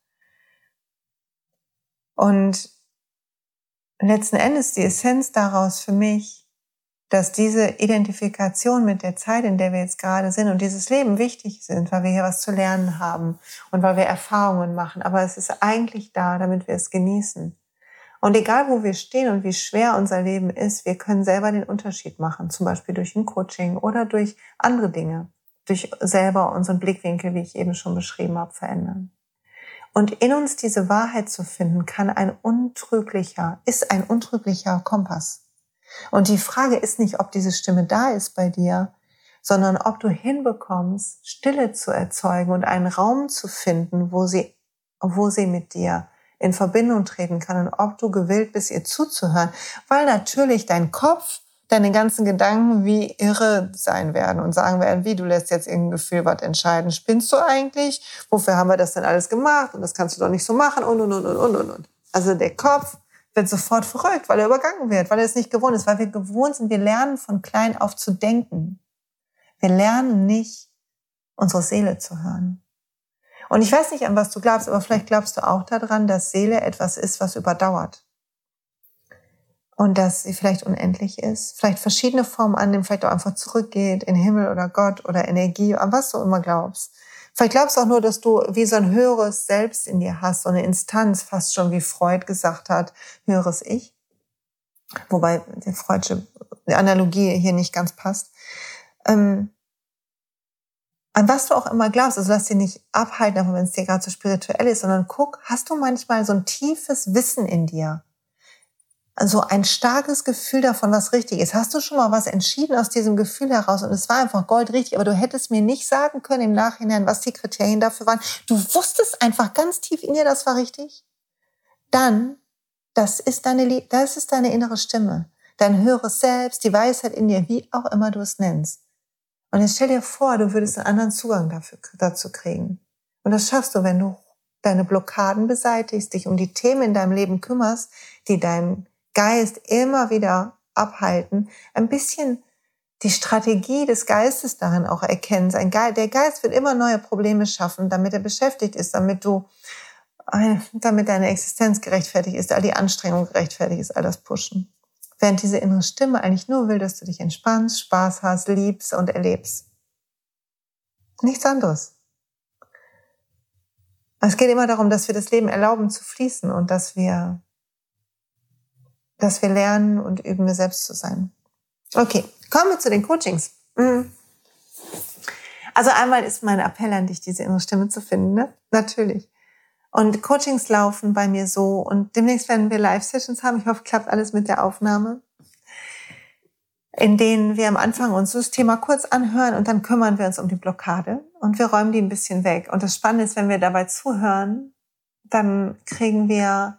Und letzten Endes die Essenz daraus für mich dass diese Identifikation mit der Zeit, in der wir jetzt gerade sind und dieses Leben wichtig sind, weil wir hier was zu lernen haben und weil wir Erfahrungen machen. Aber es ist eigentlich da, damit wir es genießen. Und egal, wo wir stehen und wie schwer unser Leben ist, wir können selber den Unterschied machen. Zum Beispiel durch ein Coaching oder durch andere Dinge. Durch selber unseren Blickwinkel, wie ich eben schon beschrieben habe, verändern. Und in uns diese Wahrheit zu finden, kann ein untrüglicher, ist ein untrüglicher Kompass. Und die Frage ist nicht, ob diese Stimme da ist bei dir, sondern ob du hinbekommst, Stille zu erzeugen und einen Raum zu finden, wo sie, wo sie mit dir in Verbindung treten kann und ob du gewillt bist, ihr zuzuhören, weil natürlich dein Kopf, deine ganzen Gedanken wie irre sein werden und sagen werden, wie du lässt jetzt irgendein Gefühl was entscheiden. Spinnst du eigentlich? Wofür haben wir das denn alles gemacht? Und das kannst du doch nicht so machen und, und, und, und, und, und. Also der Kopf wird sofort verrückt, weil er übergangen wird, weil er es nicht gewohnt ist, weil wir gewohnt sind, wir lernen von klein auf zu denken. Wir lernen nicht, unsere Seele zu hören. Und ich weiß nicht, an was du glaubst, aber vielleicht glaubst du auch daran, dass Seele etwas ist, was überdauert. Und dass sie vielleicht unendlich ist, vielleicht verschiedene Formen annimmt, vielleicht auch einfach zurückgeht in Himmel oder Gott oder Energie, an was du immer glaubst. Vielleicht glaubst du auch nur, dass du wie so ein höheres Selbst in dir hast, so eine Instanz, fast schon wie Freud gesagt hat, höheres Ich. Wobei die Freudsche Analogie hier nicht ganz passt. Ähm, an was du auch immer glaubst, also lass dir nicht abhalten, wenn es dir gerade so spirituell ist, sondern guck, hast du manchmal so ein tiefes Wissen in dir? Also ein starkes Gefühl davon, was richtig ist. Hast du schon mal was entschieden aus diesem Gefühl heraus und es war einfach goldrichtig, aber du hättest mir nicht sagen können im Nachhinein, was die Kriterien dafür waren. Du wusstest einfach ganz tief in dir, das war richtig. Dann, das ist deine, das ist deine innere Stimme, dein höheres Selbst, die Weisheit in dir, wie auch immer du es nennst. Und jetzt stell dir vor, du würdest einen anderen Zugang dafür, dazu kriegen. Und das schaffst du, wenn du deine Blockaden beseitigst, dich um die Themen in deinem Leben kümmerst, die dein Geist immer wieder abhalten, ein bisschen die Strategie des Geistes darin auch erkennen. Ein Geist, der Geist wird immer neue Probleme schaffen, damit er beschäftigt ist, damit du, damit deine Existenz gerechtfertigt ist, all die Anstrengung gerechtfertigt ist, all das Pushen. Während diese innere Stimme eigentlich nur will, dass du dich entspannst, Spaß hast, liebst und erlebst. Nichts anderes. Es geht immer darum, dass wir das Leben erlauben zu fließen und dass wir, dass wir lernen und üben, wir selbst zu sein. Okay, kommen wir zu den Coachings. Mhm. Also einmal ist mein Appell an dich, diese innere Stimme zu finden, ne? Natürlich. Und Coachings laufen bei mir so und demnächst werden wir Live-Sessions haben. Ich hoffe, klappt alles mit der Aufnahme in denen wir am Anfang uns das Thema kurz anhören und dann kümmern wir uns um die Blockade und wir räumen die ein bisschen weg. Und das Spannende ist, wenn wir dabei zuhören, dann kriegen wir,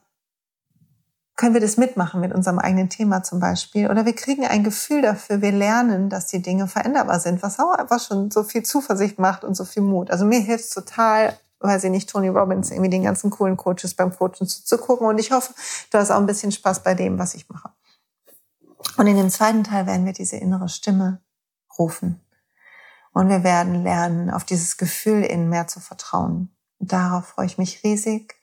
können wir das mitmachen mit unserem eigenen Thema zum Beispiel. Oder wir kriegen ein Gefühl dafür, wir lernen, dass die Dinge veränderbar sind, was auch einfach schon so viel Zuversicht macht und so viel Mut. Also mir hilft total, weiß ich nicht, Tony Robbins, irgendwie den ganzen coolen Coaches beim Coachen zuzugucken. Und ich hoffe, du hast auch ein bisschen Spaß bei dem, was ich mache. Und in dem zweiten Teil werden wir diese innere Stimme rufen. Und wir werden lernen, auf dieses Gefühl in mehr zu vertrauen. Und darauf freue ich mich riesig,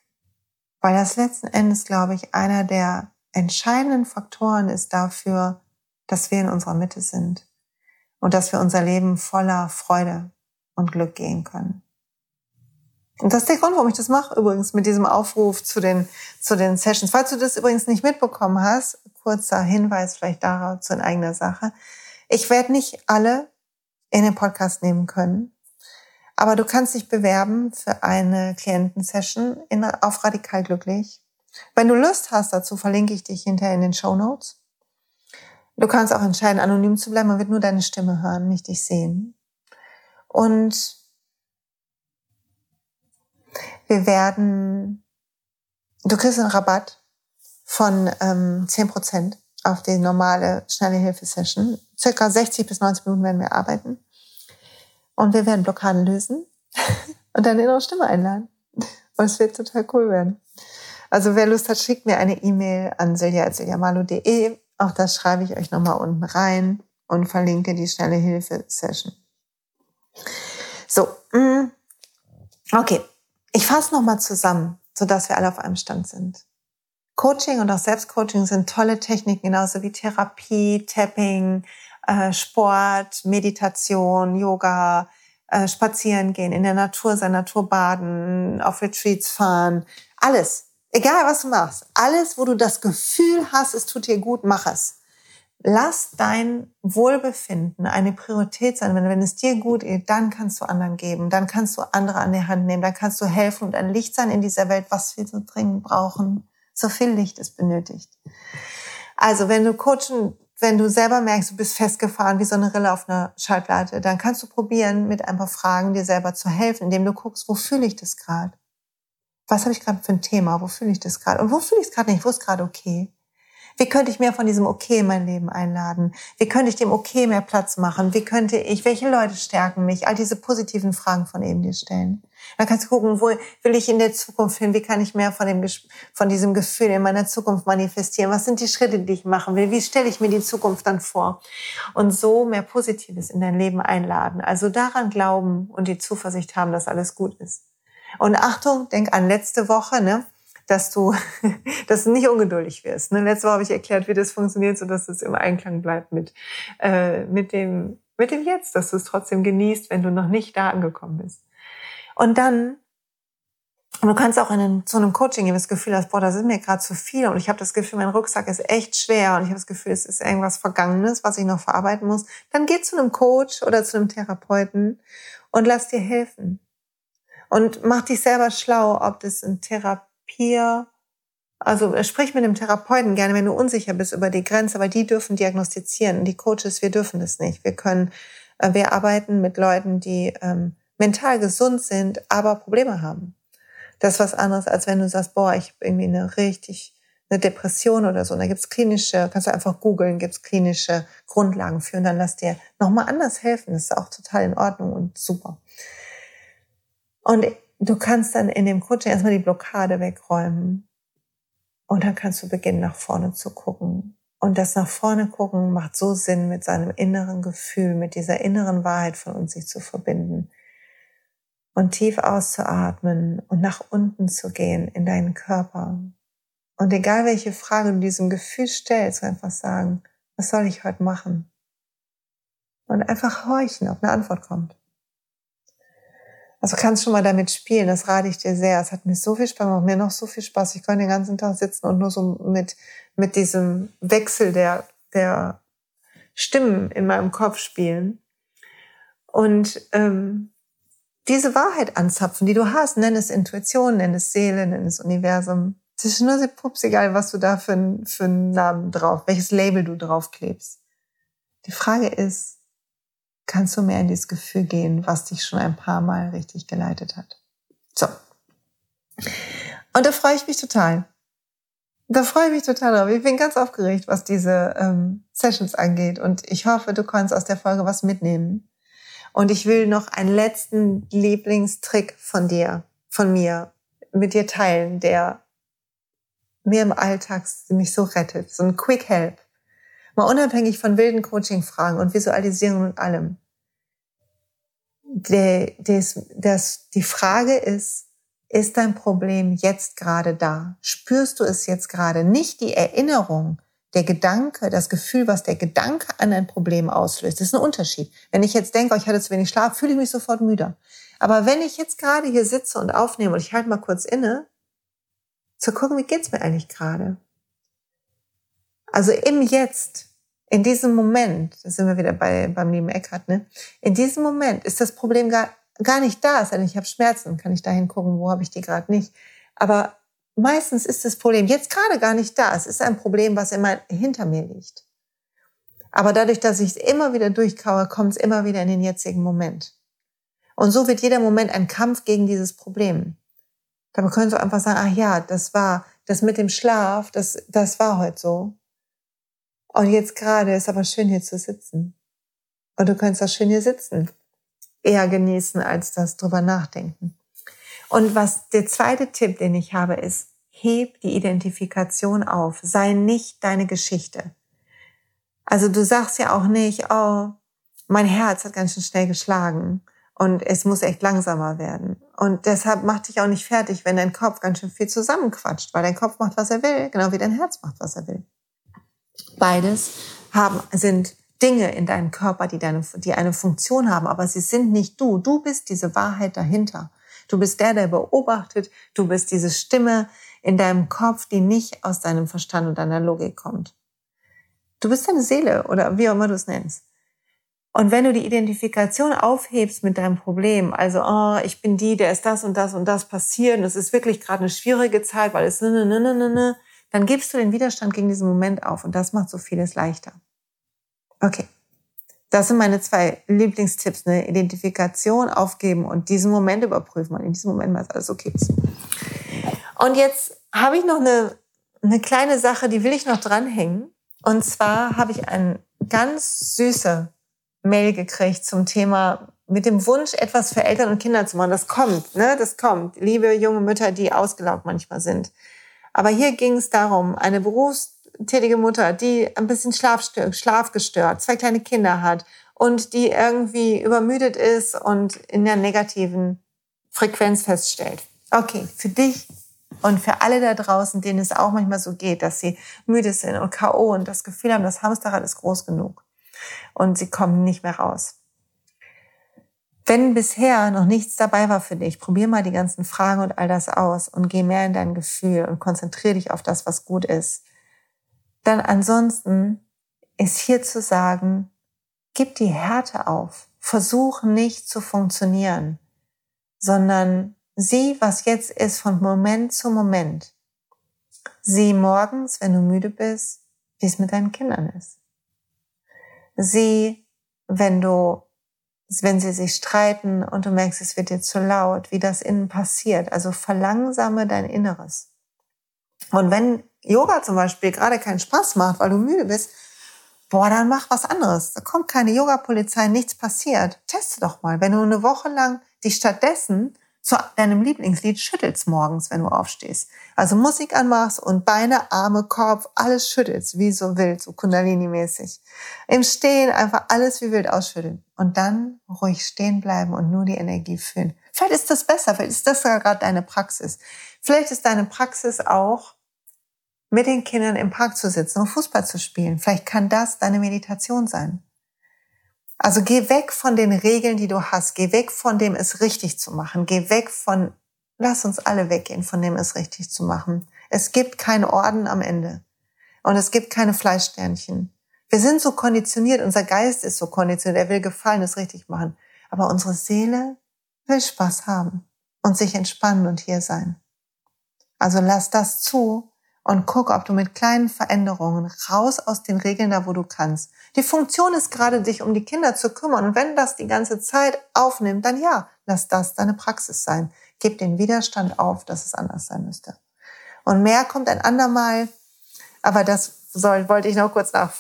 weil das letzten Endes, glaube ich, einer der entscheidenden Faktoren ist dafür, dass wir in unserer Mitte sind und dass wir unser Leben voller Freude und Glück gehen können. Und das ist der Grund, warum ich das mache, übrigens mit diesem Aufruf zu den, zu den Sessions. Falls du das übrigens nicht mitbekommen hast, kurzer Hinweis vielleicht darauf in eigener Sache. Ich werde nicht alle in den Podcast nehmen können, aber du kannst dich bewerben für eine Klientensession in, auf Radikal Glücklich. Wenn du Lust hast dazu, verlinke ich dich hinterher in den Show Notes. Du kannst auch entscheiden, anonym zu bleiben. Man wird nur deine Stimme hören, nicht dich sehen. Und wir werden, du kriegst einen Rabatt von ähm, 10% auf die normale schnelle Hilfesession. Circa 60 bis 90 Minuten werden wir arbeiten. Und wir werden Blockaden lösen [LAUGHS] und deine innere Stimme einladen. Und es wird total cool werden. Also wer Lust hat, schickt mir eine E-Mail an silja.siljamalo.de. Auch das schreibe ich euch nochmal unten rein und verlinke die schnelle Hilfe-Session. So, mm, okay. Ich fasse nochmal zusammen, sodass wir alle auf einem Stand sind. Coaching und auch Selbstcoaching sind tolle Techniken, genauso wie Therapie, Tapping, äh, Sport, Meditation, Yoga, äh, spazieren gehen, in der Natur sein, Natur baden, auf Retreats fahren, alles. Egal was du machst, alles, wo du das Gefühl hast, es tut dir gut, mach es. Lass dein Wohlbefinden eine Priorität sein. Wenn, wenn es dir gut geht, dann kannst du anderen geben, dann kannst du andere an die Hand nehmen, dann kannst du helfen und ein Licht sein in dieser Welt, was wir so dringend brauchen. So viel Licht ist benötigt. Also wenn du coachen, wenn du selber merkst, du bist festgefahren wie so eine Rille auf einer Schallplatte, dann kannst du probieren, mit ein paar Fragen dir selber zu helfen, indem du guckst, wo fühle ich das gerade? Was habe ich gerade für ein Thema? Wo fühle ich das gerade? Und wo fühle ich es gerade nicht? Wo ist gerade okay? Wie könnte ich mehr von diesem Okay in mein Leben einladen? Wie könnte ich dem Okay mehr Platz machen? Wie könnte ich, welche Leute stärken mich? All diese positiven Fragen von eben dir stellen. Dann kannst du gucken, wo will ich in der Zukunft hin? Wie kann ich mehr von, dem, von diesem Gefühl in meiner Zukunft manifestieren? Was sind die Schritte, die ich machen will? Wie stelle ich mir die Zukunft dann vor? Und so mehr Positives in dein Leben einladen. Also daran glauben und die Zuversicht haben, dass alles gut ist. Und Achtung, denk an letzte Woche, ne? Dass du, [LAUGHS] dass du nicht ungeduldig wirst. Ne? Letzte Woche habe ich erklärt, wie das funktioniert, so dass es im Einklang bleibt mit, äh, mit dem, mit dem Jetzt, dass du es trotzdem genießt, wenn du noch nicht da angekommen bist. Und dann, du kannst auch in einen, zu einem Coaching gehen, das Gefühl hast, boah, das ist mir gerade zu viel und ich habe das Gefühl, mein Rucksack ist echt schwer und ich habe das Gefühl, es ist irgendwas Vergangenes, was ich noch verarbeiten muss. Dann geh zu einem Coach oder zu einem Therapeuten und lass dir helfen. Und mach dich selber schlau, ob das ein Therapeut Peer, also äh, sprich mit dem Therapeuten gerne, wenn du unsicher bist über die Grenze, weil die dürfen diagnostizieren. Die Coaches, wir dürfen das nicht. Wir können, äh, wir arbeiten mit Leuten, die ähm, mental gesund sind, aber Probleme haben. Das ist was anderes, als wenn du sagst, boah, ich habe irgendwie eine richtig eine Depression oder so. Und da gibt's klinische, kannst du einfach googeln, gibt's klinische Grundlagen für und dann lass dir nochmal anders helfen. Das ist auch total in Ordnung und super. Und du kannst dann in dem Coaching erstmal die Blockade wegräumen. Und dann kannst du beginnen, nach vorne zu gucken Und das nach vorne gucken macht so Sinn, mit seinem inneren Gefühl, mit dieser inneren Wahrheit von uns sich zu verbinden. Und tief auszuatmen und nach unten zu gehen in deinen Körper. Und egal welche Frage du diesem Gefühl stellst, einfach sagen, was soll ich heute machen? Und einfach horchen, ob eine Antwort kommt. Also kannst schon mal damit spielen, das rate ich dir sehr. Es hat mir so viel Spaß gemacht, mir noch so viel Spaß. Ich konnte den ganzen Tag sitzen und nur so mit, mit diesem Wechsel der, der Stimmen in meinem Kopf spielen. Und ähm, diese Wahrheit anzapfen, die du hast, nenn es Intuition, nenn es Seele, nenn es Universum. Es ist nur so pups egal, was du da für, für einen Namen drauf, welches Label du draufklebst. Die Frage ist, kannst du mehr in dieses Gefühl gehen, was dich schon ein paar Mal richtig geleitet hat. So. Und da freue ich mich total. Da freue ich mich total drauf. Ich bin ganz aufgeregt, was diese ähm, Sessions angeht. Und ich hoffe, du kannst aus der Folge was mitnehmen. Und ich will noch einen letzten Lieblingstrick von dir, von mir, mit dir teilen, der mir im Alltag mich so rettet. So ein Quick Help. Mal unabhängig von wilden Coaching-Fragen und Visualisierung und allem. Des, das, die Frage ist, ist dein Problem jetzt gerade da? Spürst du es jetzt gerade? Nicht die Erinnerung, der Gedanke, das Gefühl, was der Gedanke an ein Problem auslöst. Das ist ein Unterschied. Wenn ich jetzt denke, oh, ich hatte zu wenig Schlaf, fühle ich mich sofort müde. Aber wenn ich jetzt gerade hier sitze und aufnehme und ich halte mal kurz inne, zu gucken, wie geht's mir eigentlich gerade? Also im Jetzt, in diesem Moment, da sind wir wieder bei, beim lieben Eckhart, ne? In diesem Moment ist das Problem gar, gar nicht da. Es ich habe Schmerzen, kann ich da hingucken, wo habe ich die gerade nicht. Aber meistens ist das Problem jetzt gerade gar nicht da. Es ist ein Problem, was immer hinter mir liegt. Aber dadurch, dass ich es immer wieder durchkaue, kommt es immer wieder in den jetzigen Moment. Und so wird jeder Moment ein Kampf gegen dieses Problem. Dabei können Sie einfach sagen, ach ja, das war, das mit dem Schlaf, das, das war heute so. Und jetzt gerade ist aber schön hier zu sitzen. Und du kannst das schön hier sitzen. Eher genießen als das drüber nachdenken. Und was der zweite Tipp, den ich habe, ist, heb die Identifikation auf. Sei nicht deine Geschichte. Also du sagst ja auch nicht, oh, mein Herz hat ganz schön schnell geschlagen und es muss echt langsamer werden. Und deshalb mach dich auch nicht fertig, wenn dein Kopf ganz schön viel zusammenquatscht, weil dein Kopf macht, was er will, genau wie dein Herz macht, was er will. Beides haben, sind Dinge in deinem Körper, die, deine, die eine Funktion haben, aber sie sind nicht du. Du bist diese Wahrheit dahinter. Du bist der, der beobachtet. Du bist diese Stimme in deinem Kopf, die nicht aus deinem Verstand und deiner Logik kommt. Du bist deine Seele oder wie auch immer du es nennst. Und wenn du die Identifikation aufhebst mit deinem Problem, also oh, ich bin die, der ist das und das und das passiert und es ist wirklich gerade eine schwierige Zeit, weil es ne, ne, ne, ne, ne, ne dann gibst du den Widerstand gegen diesen Moment auf und das macht so vieles leichter. Okay. Das sind meine zwei Lieblingstipps, eine Identifikation aufgeben und diesen Moment überprüfen und in diesem Moment mal alles okay. Und jetzt habe ich noch eine, eine kleine Sache, die will ich noch dranhängen. Und zwar habe ich eine ganz süße Mail gekriegt zum Thema mit dem Wunsch, etwas für Eltern und Kinder zu machen. Das kommt, ne? Das kommt. Liebe junge Mütter, die ausgelaugt manchmal sind. Aber hier ging es darum, eine berufstätige Mutter, die ein bisschen schlafgestört, zwei kleine Kinder hat und die irgendwie übermüdet ist und in der negativen Frequenz feststellt. Okay, für dich und für alle da draußen, denen es auch manchmal so geht, dass sie müde sind und K.O. und das Gefühl haben, das Hamsterrad ist groß genug und sie kommen nicht mehr raus. Wenn bisher noch nichts dabei war für dich, probier mal die ganzen Fragen und all das aus und geh mehr in dein Gefühl und konzentriere dich auf das, was gut ist. Dann ansonsten ist hier zu sagen, gib die Härte auf. Versuch nicht zu funktionieren, sondern sieh, was jetzt ist von Moment zu Moment. Sieh morgens, wenn du müde bist, wie es mit deinen Kindern ist. Sieh, wenn du wenn sie sich streiten und du merkst, es wird dir zu laut, wie das innen passiert. Also verlangsame dein Inneres. Und wenn Yoga zum Beispiel gerade keinen Spaß macht, weil du müde bist, boah, dann mach was anderes. Da kommt keine Yoga-Polizei, nichts passiert. Teste doch mal. Wenn du eine Woche lang dich stattdessen zu deinem Lieblingslied schüttelst morgens, wenn du aufstehst. Also Musik anmachst und Beine, Arme, Kopf, alles schüttelst, wie so wild, so Kundalini-mäßig. Im Stehen einfach alles wie wild ausschütteln. Und dann ruhig stehen bleiben und nur die Energie fühlen. Vielleicht ist das besser, vielleicht ist das ja gerade deine Praxis. Vielleicht ist deine Praxis auch, mit den Kindern im Park zu sitzen und Fußball zu spielen. Vielleicht kann das deine Meditation sein. Also geh weg von den Regeln, die du hast. Geh weg von dem, es richtig zu machen. Geh weg von, lass uns alle weggehen von dem, es richtig zu machen. Es gibt keinen Orden am Ende. Und es gibt keine Fleischsternchen. Wir sind so konditioniert, unser Geist ist so konditioniert, er will gefallen, es richtig machen. Aber unsere Seele will Spaß haben und sich entspannen und hier sein. Also lass das zu und guck, ob du mit kleinen Veränderungen raus aus den Regeln da, wo du kannst. Die Funktion ist gerade, dich um die Kinder zu kümmern. Und wenn das die ganze Zeit aufnimmt, dann ja, lass das deine Praxis sein. Gib den Widerstand auf, dass es anders sein müsste. Und mehr kommt ein andermal. Aber das soll, wollte ich noch kurz nach,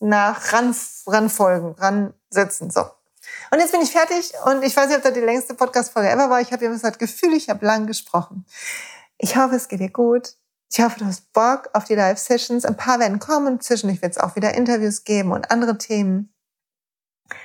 nach ran, ranfolgen, ransetzen. So. Und jetzt bin ich fertig und ich weiß nicht, ob das die längste Podcast-Folge ever war. Ich habe immer das Gefühl, ich habe lang gesprochen. Ich hoffe, es geht dir gut. Ich hoffe, du hast Bock auf die Live-Sessions. Ein paar werden kommen. Zwischendurch wird es auch wieder Interviews geben und andere Themen.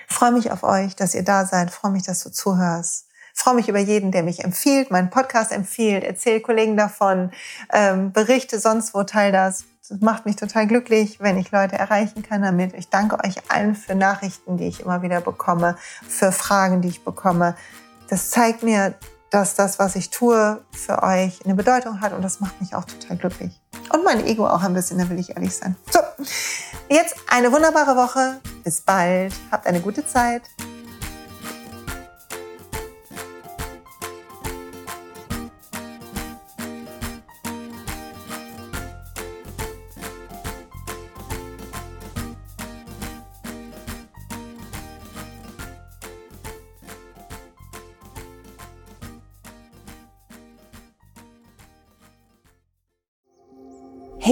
Ich freue mich auf euch, dass ihr da seid. Ich freue mich, dass du zuhörst. Ich freue mich über jeden, der mich empfiehlt, meinen Podcast empfiehlt, erzähl Kollegen davon, ähm, berichte sonst wo, teil das. Das macht mich total glücklich, wenn ich Leute erreichen kann damit. Ich danke euch allen für Nachrichten, die ich immer wieder bekomme, für Fragen, die ich bekomme. Das zeigt mir, dass das, was ich tue, für euch eine Bedeutung hat und das macht mich auch total glücklich. Und mein Ego auch ein bisschen, da will ich ehrlich sein. So, jetzt eine wunderbare Woche. Bis bald. Habt eine gute Zeit.